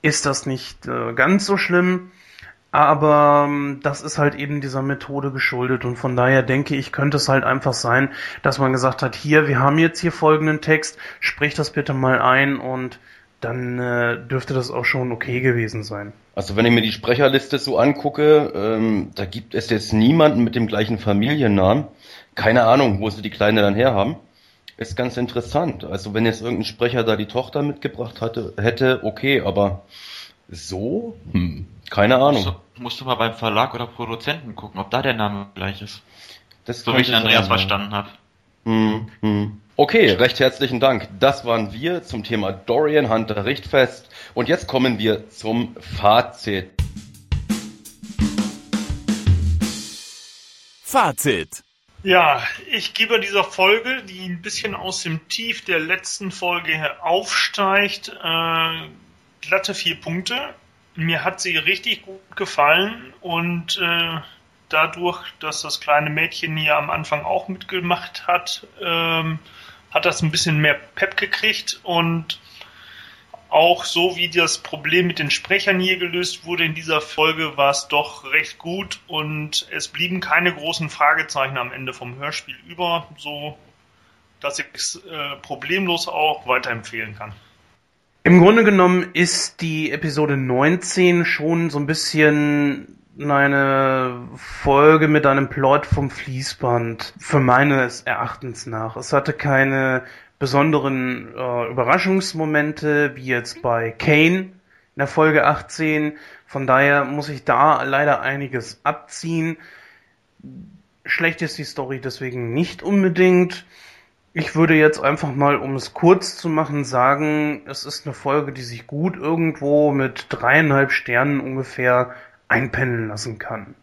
ist das nicht äh, ganz so schlimm. Aber ähm, das ist halt eben dieser Methode geschuldet und von daher denke ich, könnte es halt einfach sein, dass man gesagt hat, hier, wir haben jetzt hier folgenden Text, sprich das bitte mal ein und dann äh, dürfte das auch schon okay gewesen sein. Also wenn ich mir die Sprecherliste so angucke, ähm, da gibt es jetzt niemanden mit dem gleichen Familiennamen. Keine Ahnung, wo sie die Kleine dann herhaben. Ist ganz interessant. Also wenn jetzt irgendein Sprecher da die Tochter mitgebracht hatte, hätte, okay, aber so? Hm. Keine Ahnung. Musst du, mal beim Verlag oder Produzenten gucken, ob da der Name gleich ist. Das so wie ich Andreas sein, verstanden habe. Hm, hm. Okay, recht herzlichen Dank. Das waren wir zum Thema Dorian Hunter Richtfest. Und jetzt kommen wir zum Fazit. Fazit. Ja, ich gebe dieser Folge, die ein bisschen aus dem Tief der letzten Folge aufsteigt, äh, glatte vier Punkte mir hat sie richtig gut gefallen und äh, dadurch, dass das kleine Mädchen hier am Anfang auch mitgemacht hat, ähm, hat das ein bisschen mehr Pep gekriegt und auch so wie das Problem mit den Sprechern hier gelöst wurde in dieser Folge, war es doch recht gut und es blieben keine großen Fragezeichen am Ende vom Hörspiel über, so dass ich es äh, problemlos auch weiterempfehlen kann. Im Grunde genommen ist die Episode 19 schon so ein bisschen eine Folge mit einem Plot vom Fließband, für meines Erachtens nach. Es hatte keine besonderen äh, Überraschungsmomente, wie jetzt bei Kane in der Folge 18. Von daher muss ich da leider einiges abziehen. Schlecht ist die Story deswegen nicht unbedingt. Ich würde jetzt einfach mal, um es kurz zu machen, sagen, es ist eine Folge, die sich gut irgendwo mit dreieinhalb Sternen ungefähr einpendeln lassen kann.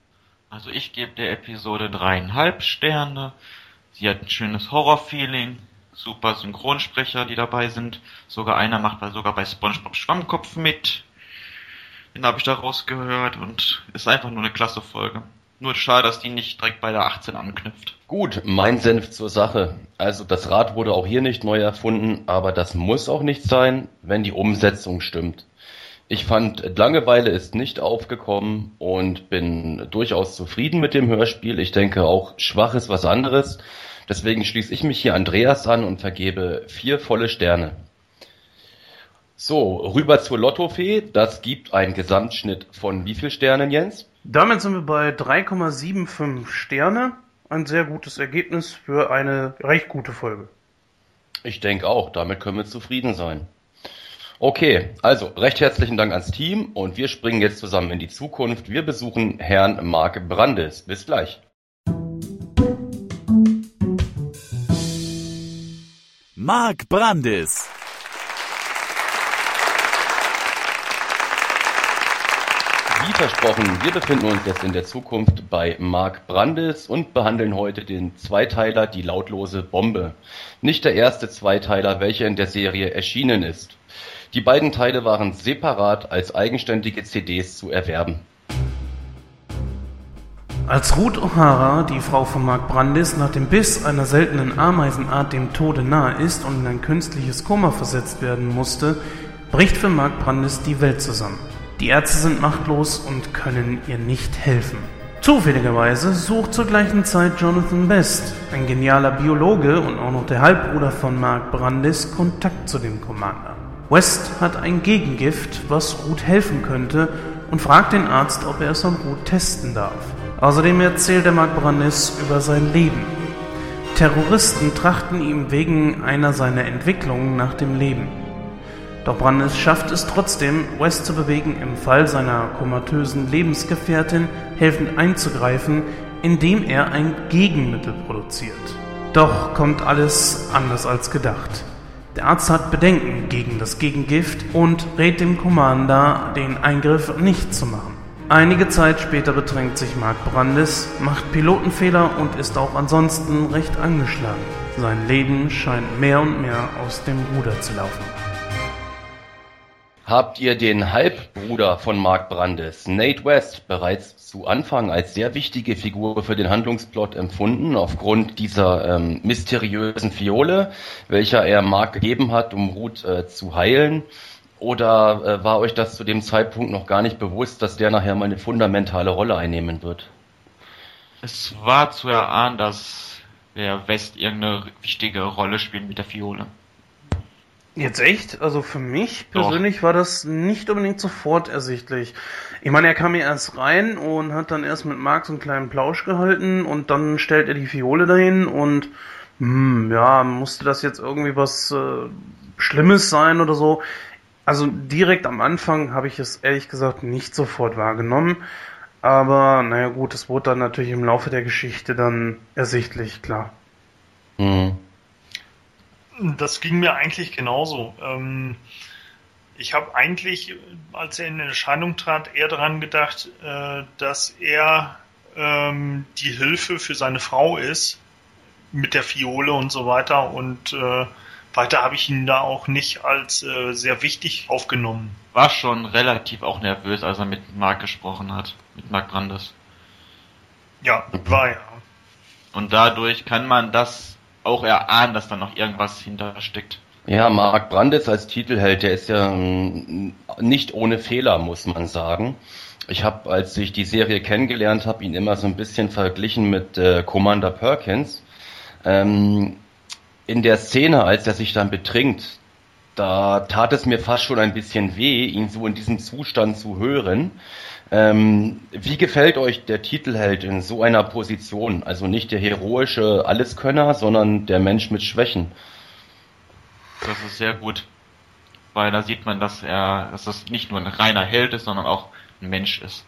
Also ich gebe der Episode dreieinhalb Sterne. Sie hat ein schönes Horrorfeeling, super Synchronsprecher, die dabei sind. Sogar einer macht bei, sogar bei SpongeBob Schwammkopf mit. Den habe ich da rausgehört und ist einfach nur eine klasse Folge. Nur schade, dass die nicht direkt bei der 18 anknüpft. Gut, mein Senf zur Sache. Also das Rad wurde auch hier nicht neu erfunden, aber das muss auch nicht sein, wenn die Umsetzung stimmt. Ich fand, Langeweile ist nicht aufgekommen und bin durchaus zufrieden mit dem Hörspiel. Ich denke auch, schwach ist was anderes. Deswegen schließe ich mich hier Andreas an und vergebe vier volle Sterne. So, rüber zur Lottofee. Das gibt einen Gesamtschnitt von wie viel Sternen, Jens? Damit sind wir bei 3,75 Sterne. Ein sehr gutes Ergebnis für eine recht gute Folge. Ich denke auch, damit können wir zufrieden sein. Okay, also recht herzlichen Dank ans Team und wir springen jetzt zusammen in die Zukunft. Wir besuchen Herrn Mark Brandes. Bis gleich. Mark Brandes. Versprochen, wir befinden uns jetzt in der Zukunft bei Mark Brandes und behandeln heute den Zweiteiler Die lautlose Bombe. Nicht der erste Zweiteiler, welcher in der Serie erschienen ist. Die beiden Teile waren separat als eigenständige CDs zu erwerben. Als Ruth O'Hara, die Frau von Mark Brandis, nach dem Biss einer seltenen Ameisenart dem Tode nahe ist und in ein künstliches Koma versetzt werden musste, bricht für Mark Brandis die Welt zusammen. Die Ärzte sind machtlos und können ihr nicht helfen. Zufälligerweise sucht zur gleichen Zeit Jonathan Best, ein genialer Biologe und auch noch der Halbbruder von Mark Brandis, Kontakt zu dem Commander. West hat ein Gegengift, was Ruth helfen könnte, und fragt den Arzt, ob er es an Ruth testen darf. Außerdem erzählt er Mark Brandis über sein Leben. Terroristen trachten ihm wegen einer seiner Entwicklungen nach dem Leben. Doch Brandes schafft es trotzdem, West zu bewegen, im Fall seiner komatösen Lebensgefährtin helfend einzugreifen, indem er ein Gegenmittel produziert. Doch kommt alles anders als gedacht. Der Arzt hat Bedenken gegen das Gegengift und rät dem Commander, den Eingriff nicht zu machen. Einige Zeit später bedrängt sich Mark Brandes, macht Pilotenfehler und ist auch ansonsten recht angeschlagen. Sein Leben scheint mehr und mehr aus dem Ruder zu laufen. Habt ihr den Halbbruder von Mark Brandes, Nate West, bereits zu Anfang als sehr wichtige Figur für den Handlungsplot empfunden, aufgrund dieser ähm, mysteriösen Fiole, welcher er Mark gegeben hat, um Ruth äh, zu heilen? Oder äh, war euch das zu dem Zeitpunkt noch gar nicht bewusst, dass der nachher mal eine fundamentale Rolle einnehmen wird? Es war zu erahnen, dass der West irgendeine wichtige Rolle spielt mit der Fiole. Jetzt echt? Also für mich persönlich Doch. war das nicht unbedingt sofort ersichtlich. Ich meine, er kam hier erst rein und hat dann erst mit Mark so einen kleinen Plausch gehalten und dann stellt er die Fiole dahin und hm, ja, musste das jetzt irgendwie was äh, Schlimmes sein oder so? Also direkt am Anfang habe ich es ehrlich gesagt nicht sofort wahrgenommen. Aber naja gut, es wurde dann natürlich im Laufe der Geschichte dann ersichtlich, klar. Mhm. Das ging mir eigentlich genauso. Ähm, ich habe eigentlich, als er in Erscheinung trat, eher daran gedacht, äh, dass er ähm, die Hilfe für seine Frau ist mit der Fiole und so weiter und äh, weiter habe ich ihn da auch nicht als äh, sehr wichtig aufgenommen. War schon relativ auch nervös, als er mit Mark gesprochen hat, mit Mark Brandes. Ja, war ja. Und dadurch kann man das auch erahnen, dass da noch irgendwas hintersteckt. Ja, Mark Brandes als Titelheld, der ist ja ähm, nicht ohne Fehler, muss man sagen. Ich habe, als ich die Serie kennengelernt habe, ihn immer so ein bisschen verglichen mit äh, Commander Perkins. Ähm, in der Szene, als er sich dann betrinkt, Da tat es mir fast schon ein bisschen weh, ihn so in diesem Zustand zu hören. Ähm, wie gefällt euch der Titelheld in so einer Position? Also nicht der heroische Alleskönner, sondern der Mensch mit Schwächen. Das ist sehr gut. Weil da sieht man, dass er, dass das nicht nur ein reiner Held ist, sondern auch ein Mensch ist.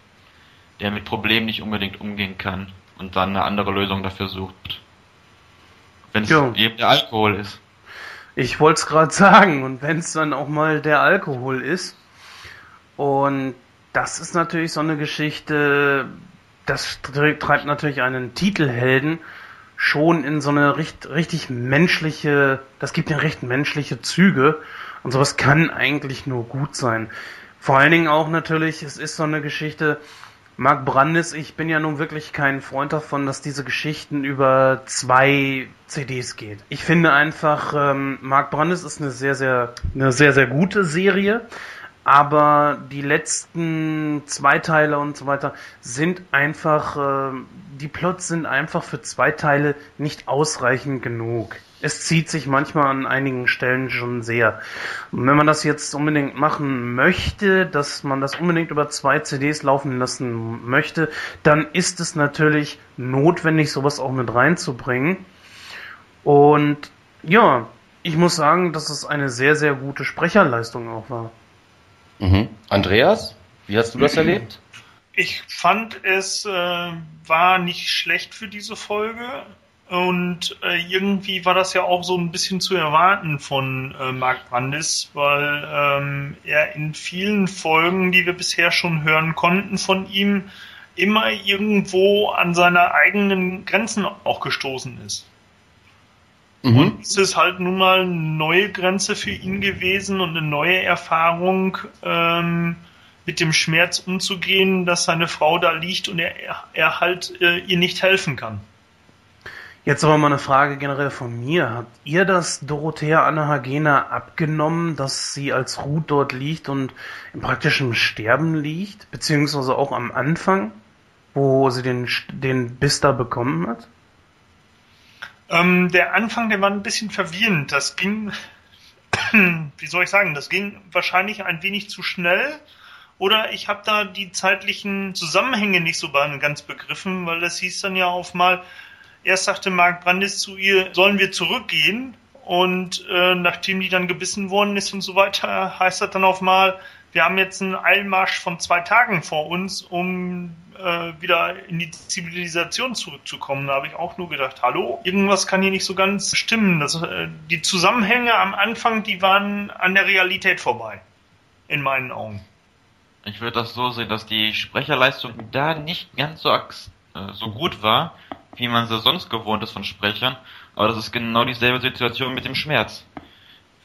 Der mit Problemen nicht unbedingt umgehen kann und dann eine andere Lösung dafür sucht. Wenn es eben der Alkohol ist. Ich wollte es gerade sagen, und wenn es dann auch mal der Alkohol ist. Und das ist natürlich so eine Geschichte, das treibt natürlich einen Titelhelden schon in so eine richtig, richtig menschliche, das gibt ja recht menschliche Züge und sowas kann eigentlich nur gut sein. Vor allen Dingen auch natürlich, es ist so eine Geschichte, Mark Brandis, ich bin ja nun wirklich kein Freund davon, dass diese Geschichten über zwei CDs geht. Ich finde einfach, ähm, Mark Brandis ist eine sehr, sehr, eine sehr, sehr gute Serie aber die letzten zwei Teile und so weiter sind einfach, äh, die Plots sind einfach für zwei Teile nicht ausreichend genug. Es zieht sich manchmal an einigen Stellen schon sehr. Und wenn man das jetzt unbedingt machen möchte, dass man das unbedingt über zwei CDs laufen lassen möchte, dann ist es natürlich notwendig, sowas auch mit reinzubringen. Und ja, ich muss sagen, dass es eine sehr, sehr gute Sprecherleistung auch war. Mhm. Andreas, wie hast du das erlebt? Ich fand es äh, war nicht schlecht für diese Folge und äh, irgendwie war das ja auch so ein bisschen zu erwarten von äh, Mark Brandis, weil ähm, er in vielen Folgen, die wir bisher schon hören konnten von ihm, immer irgendwo an seine eigenen Grenzen auch gestoßen ist. Mhm. Und es ist halt nun mal eine neue Grenze für ihn gewesen und eine neue Erfahrung, ähm, mit dem Schmerz umzugehen, dass seine Frau da liegt und er, er halt äh, ihr nicht helfen kann. Jetzt aber mal eine Frage generell von mir. Habt ihr das Dorothea Anna Hagena abgenommen, dass sie als Ruth dort liegt und im praktischen Sterben liegt? Beziehungsweise auch am Anfang, wo sie den, den Biss da bekommen hat? Ähm, der Anfang, der war ein bisschen verwirrend. Das ging, wie soll ich sagen, das ging wahrscheinlich ein wenig zu schnell. Oder ich habe da die zeitlichen Zusammenhänge nicht so ganz begriffen, weil das hieß dann ja auf mal, erst sagte Mark Brandis zu ihr, sollen wir zurückgehen? Und äh, nachdem die dann gebissen worden ist und so weiter, heißt das dann auf mal, wir haben jetzt einen Eilmarsch von zwei Tagen vor uns, um äh, wieder in die Zivilisation zurückzukommen. Da habe ich auch nur gedacht, hallo, irgendwas kann hier nicht so ganz stimmen. Das, äh, die Zusammenhänge am Anfang, die waren an der Realität vorbei. In meinen Augen. Ich würde das so sehen, dass die Sprecherleistung da nicht ganz so, äh, so gut war, wie man sie sonst gewohnt ist von Sprechern. Aber das ist genau dieselbe Situation mit dem Schmerz.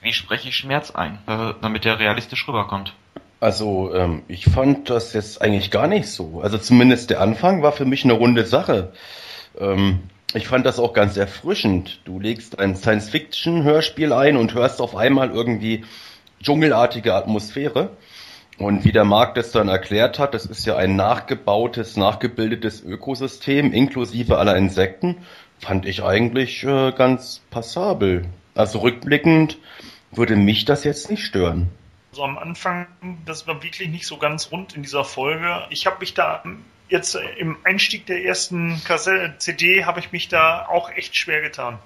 Wie spreche ich Schmerz ein, damit der realistisch rüberkommt? Also, ähm, ich fand das jetzt eigentlich gar nicht so. Also zumindest der Anfang war für mich eine runde Sache. Ähm, ich fand das auch ganz erfrischend. Du legst ein Science-Fiction-Hörspiel ein und hörst auf einmal irgendwie dschungelartige Atmosphäre. Und wie der Marc das dann erklärt hat, das ist ja ein nachgebautes, nachgebildetes Ökosystem inklusive aller Insekten, fand ich eigentlich äh, ganz passabel. Also rückblickend würde mich das jetzt nicht stören so am Anfang, das war wirklich nicht so ganz rund in dieser Folge. Ich habe mich da jetzt im Einstieg der ersten Kassette, CD habe ich mich da auch echt schwer getan.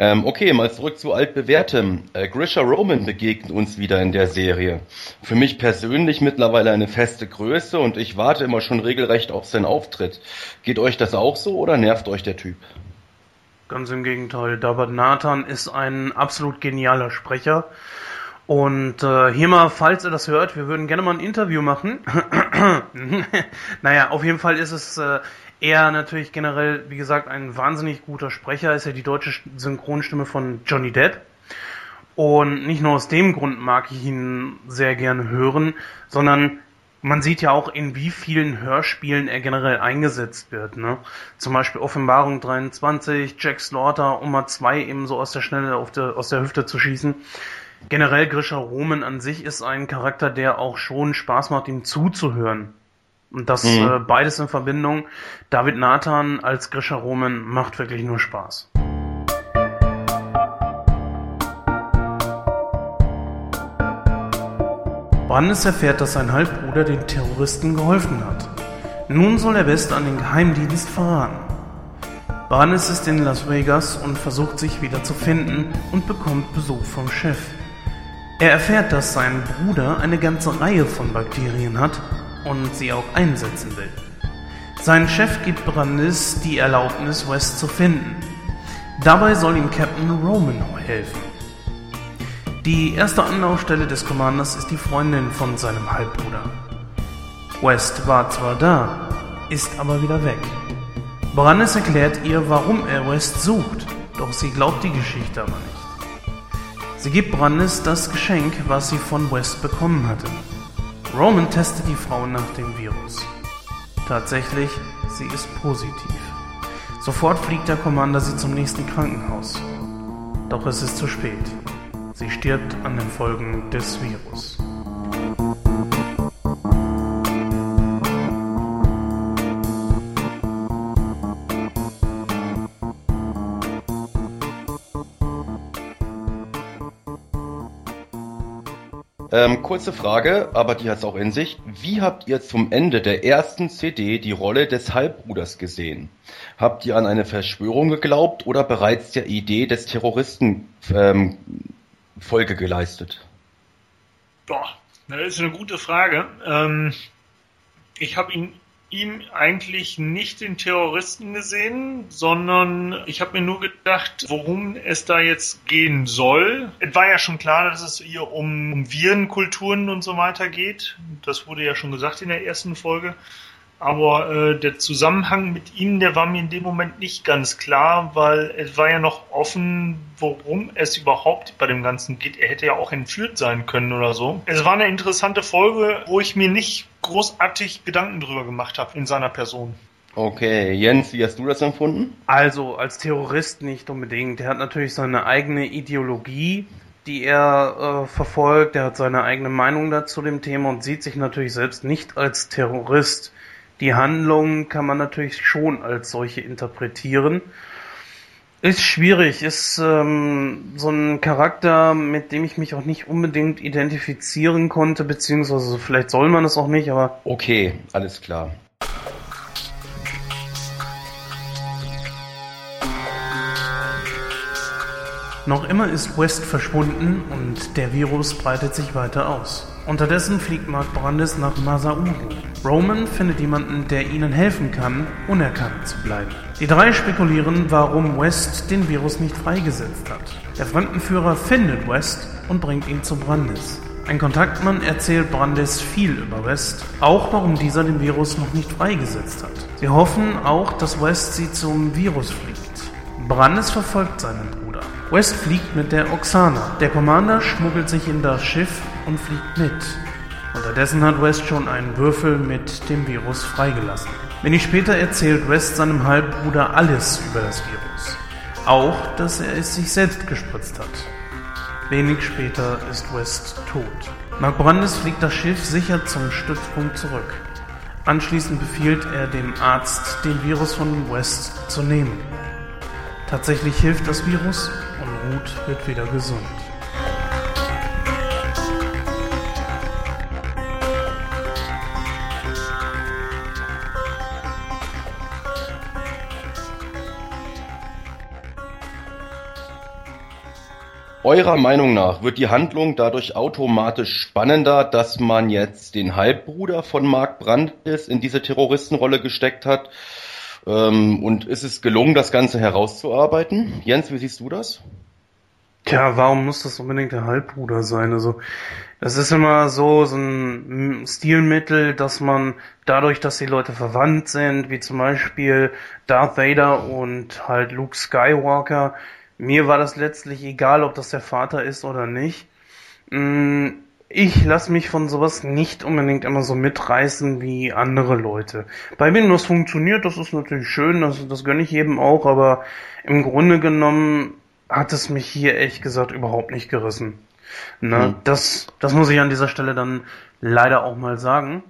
Ähm, okay, mal zurück zu altbewährtem. Äh, Grisha Roman begegnet uns wieder in der Serie. Für mich persönlich mittlerweile eine feste Größe und ich warte immer schon regelrecht auf seinen Auftritt. Geht euch das auch so oder nervt euch der Typ? Ganz im Gegenteil. David Nathan ist ein absolut genialer Sprecher. Und äh, hier mal, falls ihr das hört, wir würden gerne mal ein Interview machen. naja, auf jeden Fall ist es äh, er natürlich generell, wie gesagt, ein wahnsinnig guter Sprecher, ist ja die deutsche Synchronstimme von Johnny Depp. Und nicht nur aus dem Grund mag ich ihn sehr gerne hören, sondern man sieht ja auch, in wie vielen Hörspielen er generell eingesetzt wird. Ne? Zum Beispiel Offenbarung 23, Jack Slaughter, um mal zwei eben so aus der Schnelle auf der, aus der Hüfte zu schießen. Generell Grisha Roman an sich ist ein Charakter, der auch schon Spaß macht, ihm zuzuhören. Und das mhm. äh, beides in Verbindung. David Nathan als Grisha Roman macht wirklich nur Spaß. Brandes erfährt, dass sein Halbbruder den Terroristen geholfen hat. Nun soll er West an den Geheimdienst verraten. Brandes ist in Las Vegas und versucht sich wieder zu finden und bekommt Besuch vom Chef. Er erfährt, dass sein Bruder eine ganze Reihe von Bakterien hat und sie auch einsetzen will. Sein Chef gibt Brandis die Erlaubnis, West zu finden. Dabei soll ihm Captain Roman helfen. Die erste Anlaufstelle des Commanders ist die Freundin von seinem Halbbruder. West war zwar da, ist aber wieder weg. Brandes erklärt ihr, warum er West sucht, doch sie glaubt die Geschichte aber nicht. Sie gibt Brandes das Geschenk, was sie von West bekommen hatte. Roman testet die Frau nach dem Virus. Tatsächlich, sie ist positiv. Sofort fliegt der Commander sie zum nächsten Krankenhaus. Doch es ist zu spät. Sie stirbt an den Folgen des Virus. Ähm, kurze Frage, aber die hat es auch in sich. Wie habt ihr zum Ende der ersten CD die Rolle des Halbbruders gesehen? Habt ihr an eine Verschwörung geglaubt oder bereits der Idee des Terroristen ähm, Folge geleistet? Boah, das ist eine gute Frage. Ähm, ich habe ihn ihm eigentlich nicht den Terroristen gesehen, sondern ich habe mir nur gedacht, worum es da jetzt gehen soll. Es war ja schon klar, dass es hier um, um Virenkulturen und so weiter geht. Das wurde ja schon gesagt in der ersten Folge. Aber äh, der Zusammenhang mit ihm, der war mir in dem Moment nicht ganz klar, weil es war ja noch offen, worum es überhaupt bei dem Ganzen geht. Er hätte ja auch entführt sein können oder so. Es war eine interessante Folge, wo ich mir nicht großartig Gedanken drüber gemacht habe in seiner Person. Okay, Jens, wie hast du das empfunden? Also als Terrorist nicht unbedingt. Er hat natürlich seine eigene Ideologie, die er äh, verfolgt. Er hat seine eigene Meinung dazu dem Thema und sieht sich natürlich selbst nicht als Terrorist. Die Handlung kann man natürlich schon als solche interpretieren. Ist schwierig, ist ähm, so ein Charakter, mit dem ich mich auch nicht unbedingt identifizieren konnte, beziehungsweise vielleicht soll man es auch nicht, aber. Okay, alles klar. Noch immer ist West verschwunden und der Virus breitet sich weiter aus. Unterdessen fliegt Mark Brandes nach Masauru. Roman findet jemanden, der ihnen helfen kann, unerkannt zu bleiben. Die drei spekulieren, warum West den Virus nicht freigesetzt hat. Der Fremdenführer findet West und bringt ihn zu Brandes. Ein Kontaktmann erzählt Brandes viel über West, auch warum dieser den Virus noch nicht freigesetzt hat. Sie hoffen auch, dass West sie zum Virus fliegt. Brandes verfolgt seinen Bruder. West fliegt mit der Oksana. Der Commander schmuggelt sich in das Schiff und fliegt mit. Unterdessen hat West schon einen Würfel mit dem Virus freigelassen. Wenig später erzählt West seinem Halbbruder alles über das Virus. Auch, dass er es sich selbst gespritzt hat. Wenig später ist West tot. Mark Brandes fliegt das Schiff sicher zum Stützpunkt zurück. Anschließend befiehlt er dem Arzt, den Virus von West zu nehmen. Tatsächlich hilft das Virus und Ruth wird wieder gesund. Eurer Meinung nach wird die Handlung dadurch automatisch spannender, dass man jetzt den Halbbruder von Mark Brandes in diese Terroristenrolle gesteckt hat? Ähm, und ist es gelungen, das Ganze herauszuarbeiten? Jens, wie siehst du das? Tja, warum muss das unbedingt der Halbbruder sein? Also, das ist immer so, so ein Stilmittel, dass man dadurch, dass die Leute verwandt sind, wie zum Beispiel Darth Vader und halt Luke Skywalker, mir war das letztlich egal, ob das der Vater ist oder nicht. Mm, ich lasse mich von sowas nicht unbedingt immer so mitreißen wie andere Leute. Bei mir das funktioniert, das ist natürlich schön, das, das gönne ich jedem auch, aber im Grunde genommen hat es mich hier ehrlich gesagt überhaupt nicht gerissen. Ne? Mhm. Das, das muss ich an dieser Stelle dann leider auch mal sagen.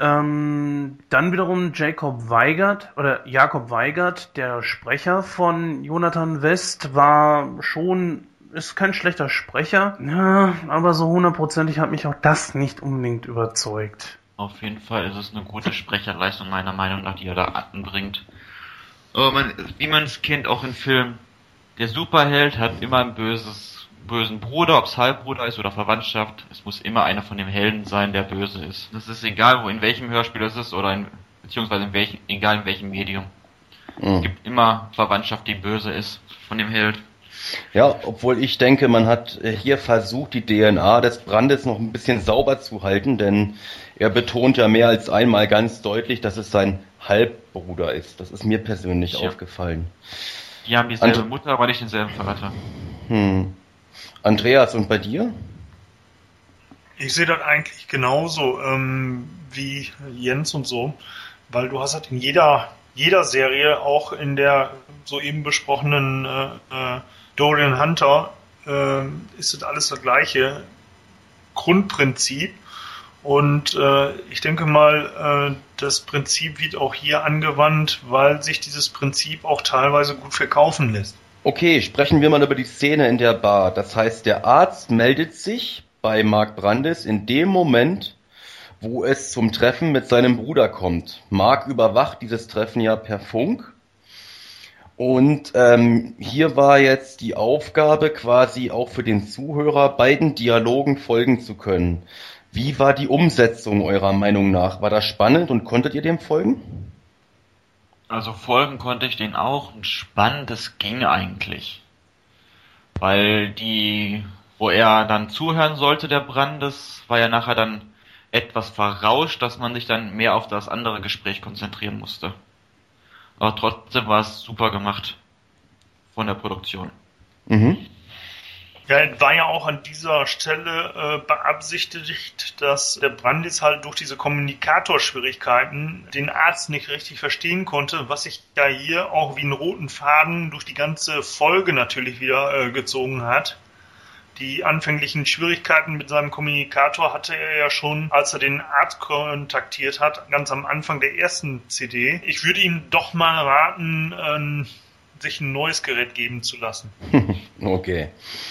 Ähm, dann wiederum Jacob Weigert oder Jakob Weigert, der Sprecher von Jonathan West, war schon ist kein schlechter Sprecher, ja, aber so hundertprozentig hat mich auch das nicht unbedingt überzeugt. Auf jeden Fall ist es eine gute Sprecherleistung meiner Meinung nach, die er da anbringt. Aber man, wie man es kennt, auch in Filmen, der Superheld hat immer ein böses, bösen Bruder, ob es Halbbruder ist oder Verwandtschaft. Es muss immer einer von dem Helden sein, der böse ist. Das ist egal, wo in welchem Hörspiel es ist oder in, beziehungsweise in welchem, egal in welchem Medium. Mhm. Es gibt immer Verwandtschaft, die böse ist von dem Held. Ja, obwohl ich denke, man hat äh, hier versucht, die DNA des Brandes noch ein bisschen sauber zu halten, denn er betont ja mehr als einmal ganz deutlich, dass es sein Halbbruder ist. Das ist mir persönlich ja. aufgefallen. Die haben dieselbe And Mutter, aber nicht denselben Vater. Hm. Andreas, und bei dir? Ich sehe das eigentlich genauso ähm, wie Jens und so, weil du hast halt in jeder, jeder Serie, auch in der soeben besprochenen äh, äh, Dorian Hunter, äh, ist das alles das gleiche Grundprinzip. Und äh, ich denke mal, äh, das Prinzip wird auch hier angewandt, weil sich dieses Prinzip auch teilweise gut verkaufen lässt. Okay, sprechen wir mal über die Szene in der Bar. Das heißt, der Arzt meldet sich bei Mark Brandes in dem Moment, wo es zum Treffen mit seinem Bruder kommt. Mark überwacht dieses Treffen ja per Funk. Und ähm, hier war jetzt die Aufgabe quasi auch für den Zuhörer, beiden Dialogen folgen zu können. Wie war die Umsetzung eurer Meinung nach? War das spannend und konntet ihr dem folgen? Also folgen konnte ich den auch. Und spannend, das ging eigentlich. Weil die, wo er dann zuhören sollte, der Brandes, war ja nachher dann etwas verrauscht, dass man sich dann mehr auf das andere Gespräch konzentrieren musste. Aber trotzdem war es super gemacht von der Produktion. Mhm. Ja, war ja auch an dieser Stelle äh, beabsichtigt, dass der Brandis halt durch diese Kommunikatorschwierigkeiten den Arzt nicht richtig verstehen konnte, was sich da hier auch wie einen roten Faden durch die ganze Folge natürlich wieder äh, gezogen hat. Die anfänglichen Schwierigkeiten mit seinem Kommunikator hatte er ja schon, als er den Arzt kontaktiert hat, ganz am Anfang der ersten CD. Ich würde ihm doch mal raten, äh, sich ein neues Gerät geben zu lassen. okay.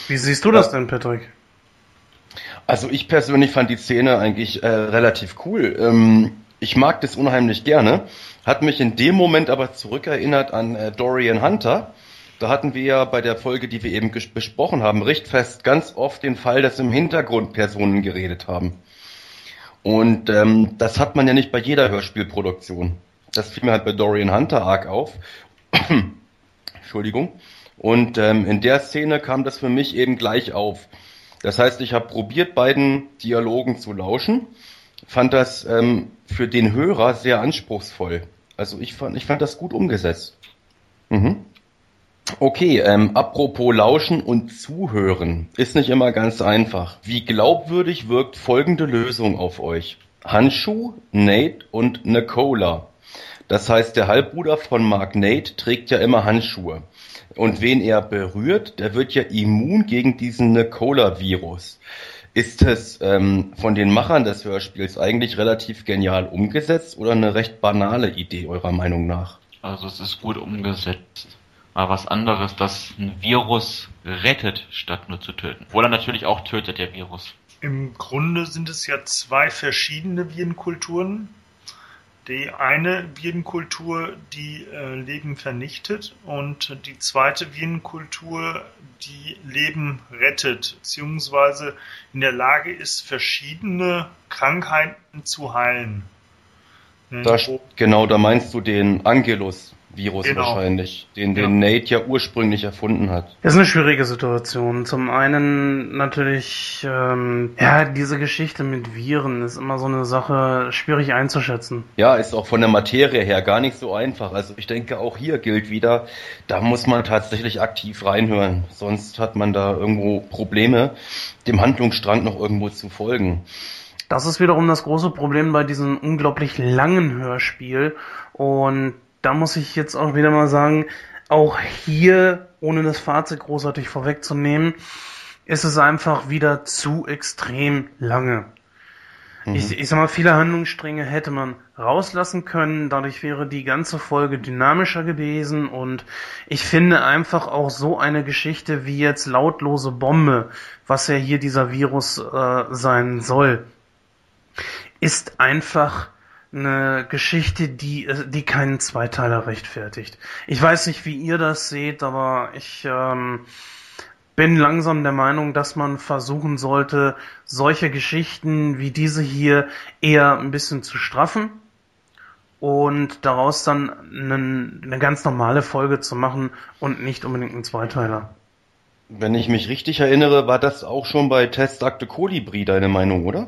Wie siehst du das denn, Patrick? Also ich persönlich fand die Szene eigentlich äh, relativ cool. Ähm, ich mag das unheimlich gerne. Hat mich in dem Moment aber zurückerinnert an äh, Dorian Hunter. Da hatten wir ja bei der Folge, die wir eben besprochen haben, richtfest ganz oft den Fall, dass im Hintergrund Personen geredet haben. Und ähm, das hat man ja nicht bei jeder Hörspielproduktion. Das fiel mir halt bei Dorian Hunter arg auf. Entschuldigung. Und ähm, in der Szene kam das für mich eben gleich auf. Das heißt, ich habe probiert, beiden Dialogen zu lauschen, fand das ähm, für den Hörer sehr anspruchsvoll. Also ich fand, ich fand das gut umgesetzt. Mhm. Okay, ähm, apropos Lauschen und Zuhören ist nicht immer ganz einfach. Wie glaubwürdig wirkt folgende Lösung auf euch? Handschuh, Nate und Nicola. Das heißt, der Halbbruder von Mark Nate trägt ja immer Handschuhe. Und wen er berührt, der wird ja immun gegen diesen Nicola-Virus. Ist es ähm, von den Machern des Hörspiels eigentlich relativ genial umgesetzt oder eine recht banale Idee eurer Meinung nach? Also es ist gut umgesetzt. Aber was anderes, dass ein Virus rettet, statt nur zu töten. Obwohl er natürlich auch tötet, der Virus. Im Grunde sind es ja zwei verschiedene Virenkulturen. Die eine Virenkultur, die äh, Leben vernichtet und die zweite Virenkultur, die Leben rettet, beziehungsweise in der Lage ist, verschiedene Krankheiten zu heilen. Da, genau, da meinst du den Angelus. Virus genau. wahrscheinlich, den, den ja. Nate ja ursprünglich erfunden hat. Das ist eine schwierige Situation. Zum einen natürlich, ähm, ja, diese Geschichte mit Viren ist immer so eine Sache schwierig einzuschätzen. Ja, ist auch von der Materie her gar nicht so einfach. Also ich denke, auch hier gilt wieder, da muss man tatsächlich aktiv reinhören. Sonst hat man da irgendwo Probleme, dem Handlungsstrang noch irgendwo zu folgen. Das ist wiederum das große Problem bei diesem unglaublich langen Hörspiel. Und da muss ich jetzt auch wieder mal sagen, auch hier, ohne das Fazit großartig vorwegzunehmen, ist es einfach wieder zu extrem lange. Mhm. Ich, ich sag mal, viele Handlungsstränge hätte man rauslassen können, dadurch wäre die ganze Folge dynamischer gewesen und ich finde einfach auch so eine Geschichte wie jetzt lautlose Bombe, was ja hier dieser Virus äh, sein soll, ist einfach eine Geschichte, die, äh, die keinen Zweiteiler rechtfertigt. Ich weiß nicht, wie ihr das seht, aber ich ähm, bin langsam der Meinung, dass man versuchen sollte, solche Geschichten wie diese hier eher ein bisschen zu straffen und daraus dann einen, eine ganz normale Folge zu machen und nicht unbedingt einen Zweiteiler. Wenn ich mich richtig erinnere, war das auch schon bei Testakte Kolibri deine Meinung, oder?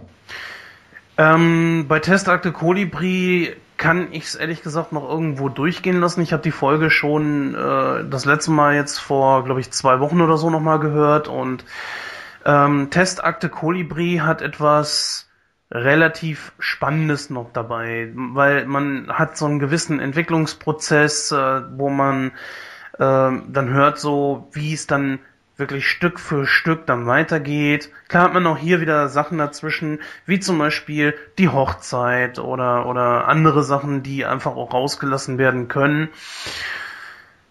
Ähm, bei Testakte Kolibri kann ich es ehrlich gesagt noch irgendwo durchgehen lassen. Ich habe die Folge schon äh, das letzte Mal jetzt vor, glaube ich, zwei Wochen oder so nochmal gehört und ähm, Testakte Kolibri hat etwas relativ Spannendes noch dabei, weil man hat so einen gewissen Entwicklungsprozess, äh, wo man äh, dann hört so, wie es dann wirklich Stück für Stück dann weitergeht. Klar hat man auch hier wieder Sachen dazwischen, wie zum Beispiel die Hochzeit oder, oder andere Sachen, die einfach auch rausgelassen werden können.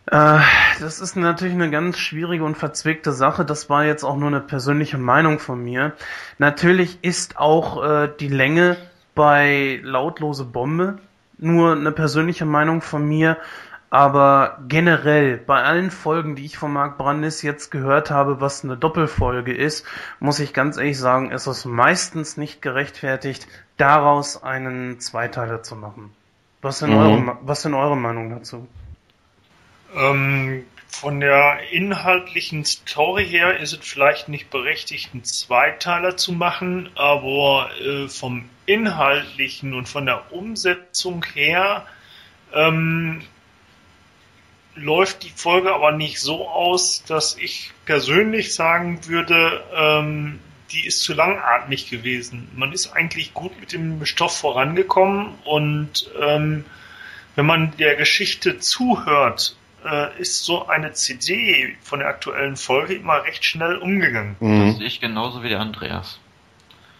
Äh, das ist natürlich eine ganz schwierige und verzwickte Sache. Das war jetzt auch nur eine persönliche Meinung von mir. Natürlich ist auch äh, die Länge bei Lautlose Bombe nur eine persönliche Meinung von mir. Aber generell, bei allen Folgen, die ich von Mark Brandis jetzt gehört habe, was eine Doppelfolge ist, muss ich ganz ehrlich sagen, ist es meistens nicht gerechtfertigt, daraus einen Zweiteiler zu machen. Was denn, mhm. eure, was denn eure Meinung dazu? Ähm, von der inhaltlichen Story her ist es vielleicht nicht berechtigt, einen Zweiteiler zu machen, aber äh, vom inhaltlichen und von der Umsetzung her ähm, läuft die Folge aber nicht so aus, dass ich persönlich sagen würde, ähm, die ist zu langatmig gewesen. Man ist eigentlich gut mit dem Stoff vorangekommen und ähm, wenn man der Geschichte zuhört, äh, ist so eine CD von der aktuellen Folge immer recht schnell umgegangen. Mhm. Das sehe ich genauso wie der Andreas.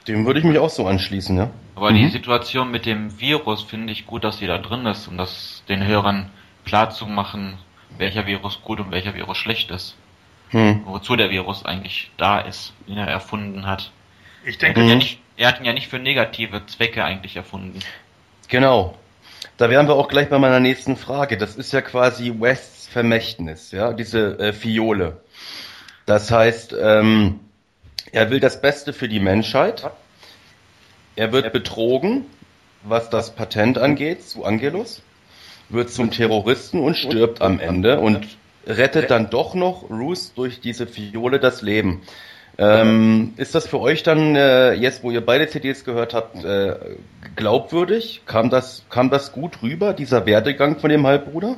Dem würde ich mich auch so anschließen, ja. Aber mhm. die Situation mit dem Virus finde ich gut, dass sie da drin ist und das den Hörern klar zu machen, welcher Virus gut und welcher Virus schlecht ist. Hm. Wozu der Virus eigentlich da ist, den er erfunden hat. Ich denke, er, hat, ja nicht, er hat ihn ja nicht für negative Zwecke eigentlich erfunden. Genau. Da wären wir auch gleich bei meiner nächsten Frage. Das ist ja quasi Wests Vermächtnis, ja, diese äh, Fiole. Das heißt, ähm, er will das Beste für die Menschheit. Er wird betrogen, was das Patent angeht, zu Angelus wird zum Terroristen und stirbt am Ende und rettet dann doch noch Ruth durch diese Fiole das Leben. Ähm, ist das für euch dann, äh, jetzt wo ihr beide CDs gehört habt, äh, glaubwürdig? Kam das, kam das gut rüber, dieser Werdegang von dem Halbbruder?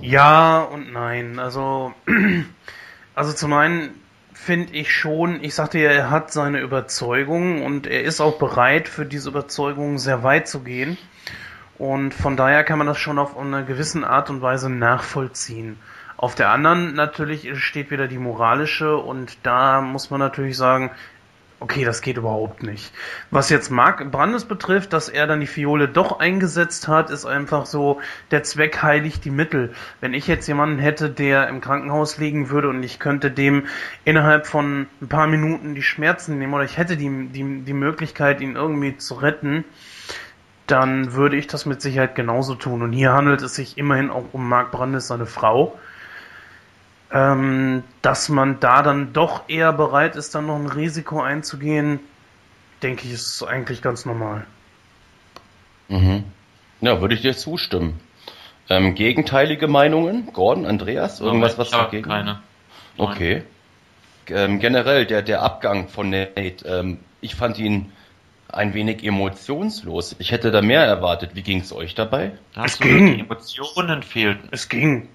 Ja und nein. Also, also zum einen finde ich schon, ich sagte ja, er hat seine Überzeugung und er ist auch bereit, für diese Überzeugung sehr weit zu gehen. Und von daher kann man das schon auf eine gewisse Art und Weise nachvollziehen. Auf der anderen natürlich steht wieder die moralische und da muss man natürlich sagen, okay, das geht überhaupt nicht. Was jetzt Mark Brandes betrifft, dass er dann die Fiole doch eingesetzt hat, ist einfach so, der Zweck heiligt die Mittel. Wenn ich jetzt jemanden hätte, der im Krankenhaus liegen würde und ich könnte dem innerhalb von ein paar Minuten die Schmerzen nehmen oder ich hätte die, die, die Möglichkeit, ihn irgendwie zu retten, dann würde ich das mit Sicherheit genauso tun. Und hier handelt es sich immerhin auch um Mark Brandes, seine Frau. Ähm, dass man da dann doch eher bereit ist, dann noch ein Risiko einzugehen, denke ich, ist eigentlich ganz normal. Mhm. Ja, würde ich dir zustimmen. Ähm, gegenteilige Meinungen? Gordon, Andreas? Irgendwas, was dagegen? Keine. Okay. Ähm, generell, der, der Abgang von Nate, ähm, ich fand ihn ein wenig emotionslos. Ich hätte da mehr erwartet. Wie ging es euch dabei? es ging. Die Emotionen fehlten. Es ging.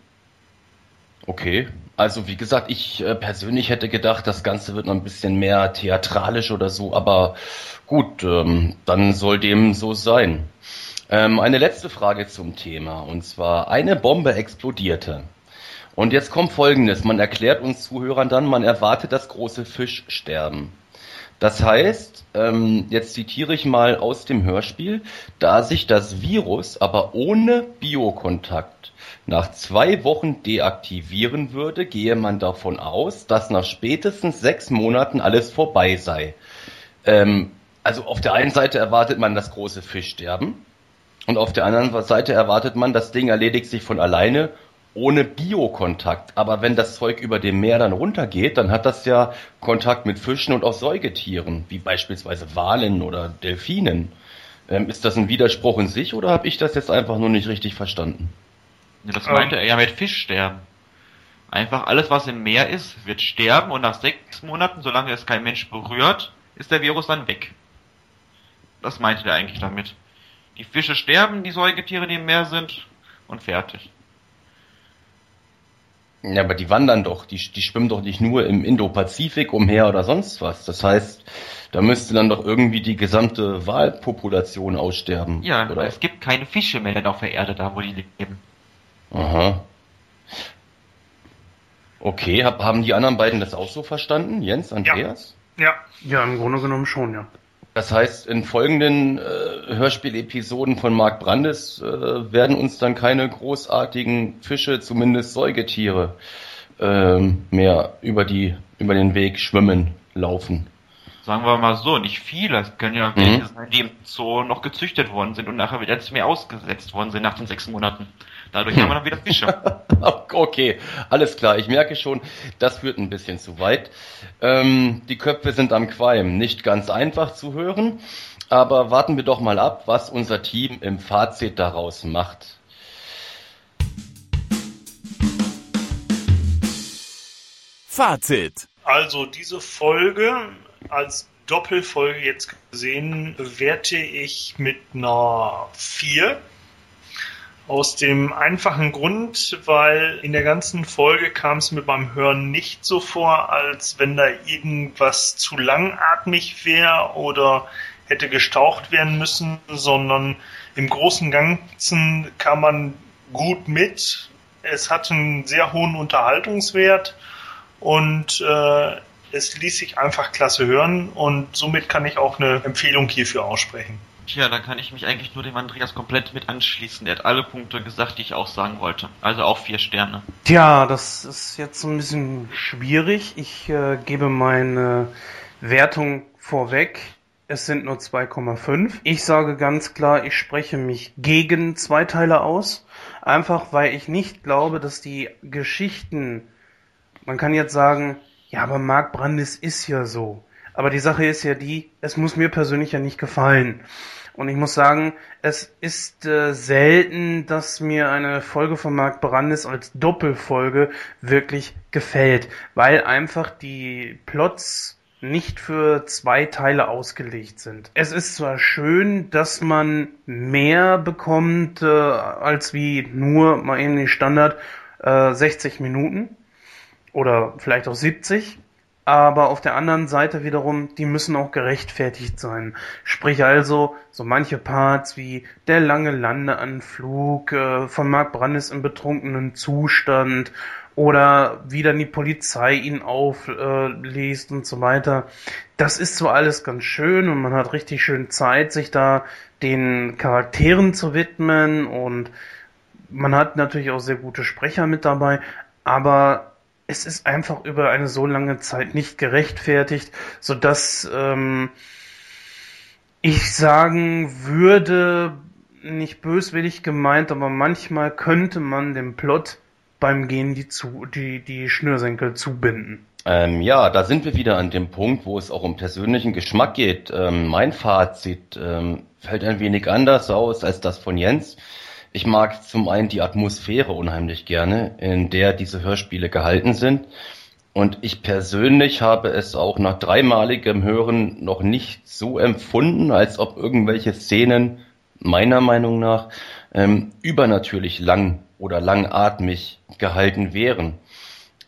Okay. Also wie gesagt, ich äh, persönlich hätte gedacht, das Ganze wird noch ein bisschen mehr theatralisch oder so, aber gut, ähm, dann soll dem so sein. Ähm, eine letzte Frage zum Thema, und zwar eine Bombe explodierte. Und jetzt kommt Folgendes, man erklärt uns Zuhörern dann, man erwartet das große Fischsterben. Das heißt, ähm, jetzt zitiere ich mal aus dem Hörspiel, da sich das Virus aber ohne Biokontakt nach zwei Wochen deaktivieren würde, gehe man davon aus, dass nach spätestens sechs Monaten alles vorbei sei. Ähm, also auf der einen Seite erwartet man das große Fischsterben und auf der anderen Seite erwartet man, das Ding erledigt sich von alleine ohne Biokontakt. Aber wenn das Zeug über dem Meer dann runtergeht, dann hat das ja Kontakt mit Fischen und auch Säugetieren, wie beispielsweise Walen oder Delfinen. Ähm, ist das ein Widerspruch in sich oder habe ich das jetzt einfach nur nicht richtig verstanden? Ja, das meinte er ja mit Fischsterben. Einfach alles, was im Meer ist, wird sterben und nach sechs Monaten, solange es kein Mensch berührt, ist der Virus dann weg. Das meinte er eigentlich damit. Die Fische sterben, die Säugetiere, die im Meer sind, und fertig. Ja, aber die wandern doch, die, die schwimmen doch nicht nur im Indo-Pazifik umher oder sonst was. Das heißt, da müsste dann doch irgendwie die gesamte Walpopulation aussterben. Ja, oder? es gibt keine Fische mehr auf der Erde da, wo die leben. Aha. Okay, hab, haben die anderen beiden das auch so verstanden? Jens, Andreas? Ja, Ja, im Grunde genommen schon, ja. Das heißt, in folgenden äh, Hörspielepisoden von Mark Brandes äh, werden uns dann keine großartigen Fische, zumindest Säugetiere, ähm, mehr über die über den Weg schwimmen, laufen. Sagen wir mal so, nicht viele. Es können ja welche sein, die im Zoo noch gezüchtet worden sind und nachher wieder ins Meer ausgesetzt worden sind nach den sechs Monaten. Dadurch haben wir dann wieder Fische. Okay, alles klar. Ich merke schon, das führt ein bisschen zu weit. Ähm, die Köpfe sind am Qualm. Nicht ganz einfach zu hören, aber warten wir doch mal ab, was unser Team im Fazit daraus macht. Fazit. also diese Folge als Doppelfolge jetzt gesehen bewerte ich mit einer 4. Aus dem einfachen Grund, weil in der ganzen Folge kam es mir beim Hören nicht so vor, als wenn da irgendwas zu langatmig wäre oder hätte gestaucht werden müssen, sondern im Großen Ganzen kam man gut mit. Es hat einen sehr hohen Unterhaltungswert und äh, es ließ sich einfach klasse hören und somit kann ich auch eine Empfehlung hierfür aussprechen. Tja, da kann ich mich eigentlich nur dem Andreas komplett mit anschließen. Er hat alle Punkte gesagt, die ich auch sagen wollte. Also auch vier Sterne. Tja, das ist jetzt ein bisschen schwierig. Ich äh, gebe meine Wertung vorweg. Es sind nur 2,5. Ich sage ganz klar, ich spreche mich gegen Zweiteiler aus. Einfach weil ich nicht glaube, dass die Geschichten, man kann jetzt sagen, ja, aber Mark Brandis ist ja so. Aber die Sache ist ja die, es muss mir persönlich ja nicht gefallen. Und ich muss sagen, es ist äh, selten, dass mir eine Folge von Mark Brandis als Doppelfolge wirklich gefällt, weil einfach die Plots nicht für zwei Teile ausgelegt sind. Es ist zwar schön, dass man mehr bekommt äh, als wie nur mal in den Standard äh, 60 Minuten oder vielleicht auch 70, aber auf der anderen Seite wiederum, die müssen auch gerechtfertigt sein. Sprich also, so manche Parts wie der lange Landeanflug äh, von Mark Brandis im betrunkenen Zustand oder wie dann die Polizei ihn aufliest und so weiter. Das ist zwar alles ganz schön und man hat richtig schön Zeit, sich da den Charakteren zu widmen und man hat natürlich auch sehr gute Sprecher mit dabei, aber es ist einfach über eine so lange Zeit nicht gerechtfertigt, so dass ähm, ich sagen würde, nicht böswillig gemeint, aber manchmal könnte man dem Plot beim Gehen die, zu, die, die Schnürsenkel zubinden. Ähm, ja, da sind wir wieder an dem Punkt, wo es auch um persönlichen Geschmack geht. Ähm, mein Fazit ähm, fällt ein wenig anders aus als das von Jens. Ich mag zum einen die Atmosphäre unheimlich gerne, in der diese Hörspiele gehalten sind. Und ich persönlich habe es auch nach dreimaligem Hören noch nicht so empfunden, als ob irgendwelche Szenen meiner Meinung nach ähm, übernatürlich lang oder langatmig gehalten wären.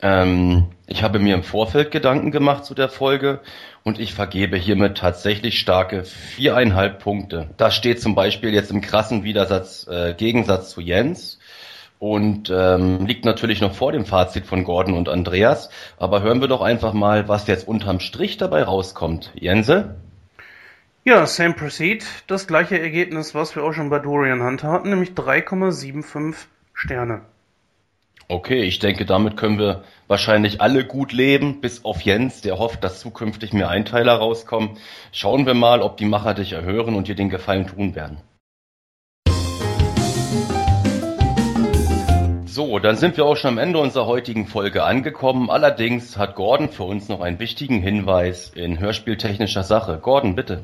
Ähm, ich habe mir im Vorfeld Gedanken gemacht zu der Folge und ich vergebe hiermit tatsächlich starke viereinhalb Punkte. Das steht zum Beispiel jetzt im krassen Widersatz, äh, Gegensatz zu Jens. und ähm, liegt natürlich noch vor dem Fazit von Gordon und Andreas. Aber hören wir doch einfach mal, was jetzt unterm Strich dabei rauskommt. Jense? Ja, same proceed. Das gleiche Ergebnis, was wir auch schon bei Dorian Hunt hatten, nämlich 3,75 Sterne. Okay, ich denke, damit können wir wahrscheinlich alle gut leben, bis auf Jens, der hofft, dass zukünftig mehr Einteiler rauskommen. Schauen wir mal, ob die Macher dich erhören und dir den Gefallen tun werden. So, dann sind wir auch schon am Ende unserer heutigen Folge angekommen. Allerdings hat Gordon für uns noch einen wichtigen Hinweis in hörspieltechnischer Sache. Gordon, bitte.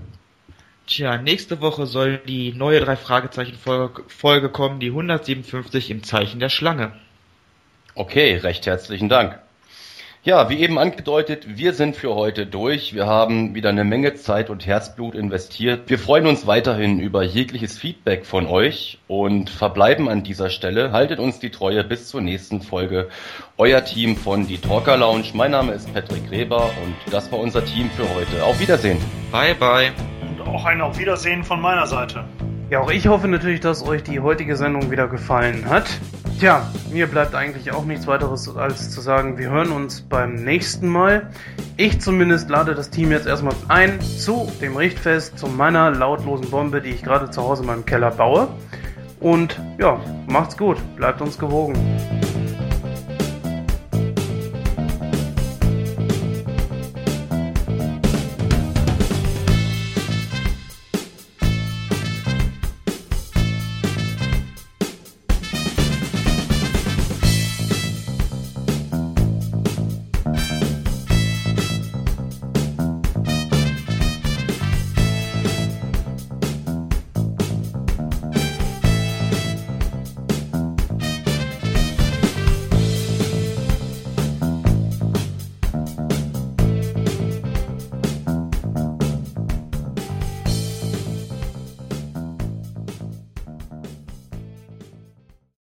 Tja, nächste Woche soll die neue drei Fragezeichen Folge, Folge kommen, die 157 im Zeichen der Schlange. Okay, recht herzlichen Dank. Ja, wie eben angedeutet, wir sind für heute durch. Wir haben wieder eine Menge Zeit und Herzblut investiert. Wir freuen uns weiterhin über jegliches Feedback von euch und verbleiben an dieser Stelle. Haltet uns die Treue bis zur nächsten Folge. Euer Team von Die Talker Lounge. Mein Name ist Patrick Reber und das war unser Team für heute. Auf Wiedersehen. Bye bye. Und auch ein Auf Wiedersehen von meiner Seite. Ja, auch ich hoffe natürlich, dass euch die heutige Sendung wieder gefallen hat. Tja, mir bleibt eigentlich auch nichts weiteres als zu sagen, wir hören uns beim nächsten Mal. Ich zumindest lade das Team jetzt erstmal ein zu dem Richtfest, zu meiner lautlosen Bombe, die ich gerade zu Hause in meinem Keller baue. Und ja, macht's gut, bleibt uns gewogen.